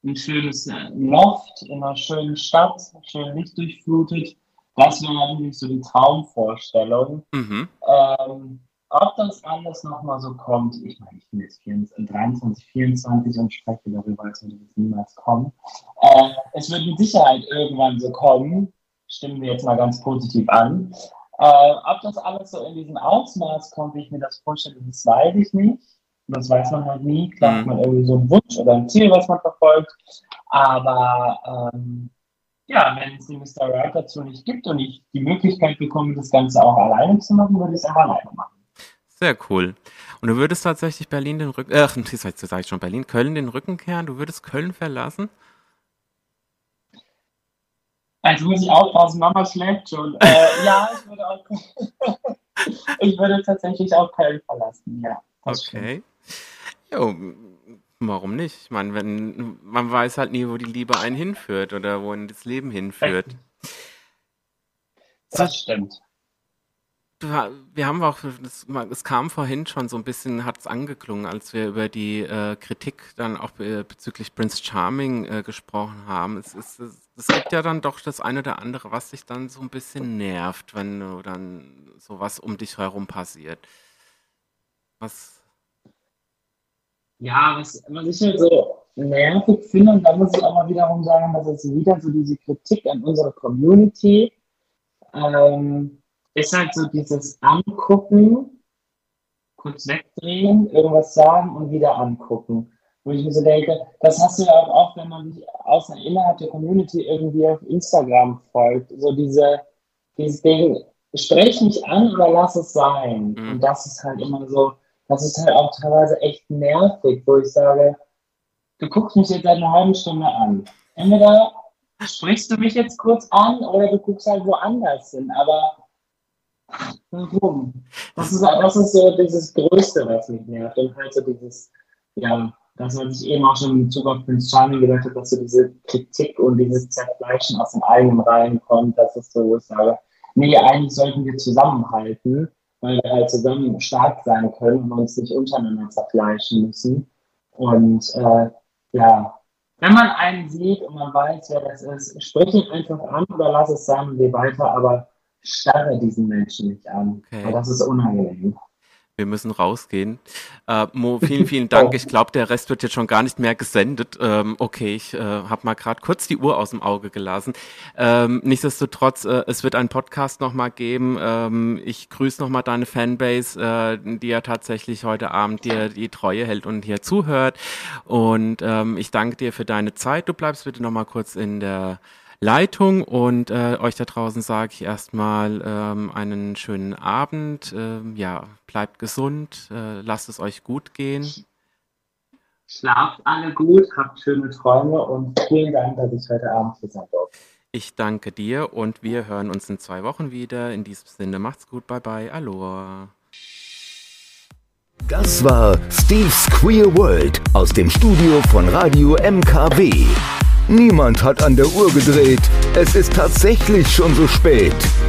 ein schönes Loft in einer schönen Stadt, schön lichtdurchflutet. Das wäre natürlich so die Traumvorstellung. Mhm. Ähm, ob das alles nochmal so kommt, ich meine, ich bin jetzt 24, 23, 24 und spreche darüber, als würde es niemals kommen. Äh, es wird mit Sicherheit irgendwann so kommen, stimmen wir jetzt mal ganz positiv an. Äh, ob das alles so in diesem Ausmaß kommt, wie ich mir das vorstelle, das weiß ich nicht. Das weiß man halt nie. Klar hat mhm. man irgendwie so einen Wunsch oder ein Ziel, was man verfolgt. Aber ähm, ja, wenn es die Mr. Right dazu nicht gibt und ich die Möglichkeit bekomme, das Ganze auch alleine zu machen, würde ich es auch alleine machen. Sehr cool. Und du würdest tatsächlich Berlin den Rücken, ach, jetzt sage ich schon Berlin, Köln den Rücken kehren, du würdest Köln verlassen? Also muss ich aufpassen, Mama schläft schon. Äh, [laughs] ja, ich würde auch, [laughs] ich würde tatsächlich auch Köln verlassen, ja. Okay. Jo, Warum nicht? Ich meine, wenn man weiß halt nie, wo die Liebe einen hinführt oder wohin das Leben hinführt. Das stimmt. wir haben auch, es kam vorhin schon so ein bisschen, hat es angeklungen, als wir über die äh, Kritik dann auch bezüglich Prince Charming äh, gesprochen haben. Es, ist, es, es, gibt ja dann doch das eine oder andere, was sich dann so ein bisschen nervt, wenn du dann sowas um dich herum passiert. Was? Ja, was, was ich halt so nervig finde, und da muss ich auch mal wiederum sagen, dass es wieder so diese Kritik an unserer Community ähm, ist halt so dieses Angucken, kurz wegdrehen, irgendwas sagen und wieder angucken. Wo ich mir so denke, das hast du ja auch oft, wenn man sich außer innerhalb der Community irgendwie auf Instagram folgt. So diese, dieses Ding, sprech mich an oder lass es sein. Mhm. Und das ist halt immer so, das ist halt auch teilweise echt nervig, wo ich sage, du guckst mich jetzt seit einer halben Stunde an. Entweder sprichst du mich jetzt kurz an oder du guckst halt woanders hin. Aber warum? Das ist, das ist so dieses Größte, was mich nervt. Und halt so dieses, ja, das, was ich eben auch schon in Bezug auf Prince Charming gesagt habe, dass so diese Kritik und dieses Zerfleischen aus den eigenen Reihen kommt, das ist so, wo ich sage, nee, eigentlich sollten wir zusammenhalten, weil wir halt zusammen stark sein können und uns nicht untereinander zerfleischen müssen. Und äh, ja, wenn man einen sieht und man weiß, wer das ist, sprich ihn einfach an oder lass es sein und geh weiter, aber starre diesen Menschen nicht an. Okay. Weil das ist unangenehm. Wir müssen rausgehen. Äh, Mo, vielen, vielen Dank. [laughs] Ich glaube, der Rest wird jetzt schon gar nicht mehr gesendet. Ähm, okay, ich äh, habe mal gerade kurz die Uhr aus dem Auge gelassen. Ähm, nichtsdestotrotz, äh, es wird einen Podcast nochmal geben. Ähm, ich grüße nochmal deine Fanbase, äh, die ja tatsächlich heute Abend dir die Treue hält und hier zuhört. Und ähm, ich danke dir für deine Zeit. Du bleibst bitte nochmal kurz in der Leitung und äh, euch da draußen sage ich erstmal ähm, einen schönen Abend. Ähm, ja, bleibt gesund, äh, lasst es euch gut gehen. Schlaft alle gut, habt schöne Träume und vielen Dank, dass ich heute Abend hier sein durfte. Ich danke dir und wir hören uns in zwei Wochen wieder. In diesem Sinne, macht's gut, bye bye, aloha. Das war Steve's Queer World aus dem Studio von Radio MKW. Niemand hat an der Uhr gedreht. Es ist tatsächlich schon so spät.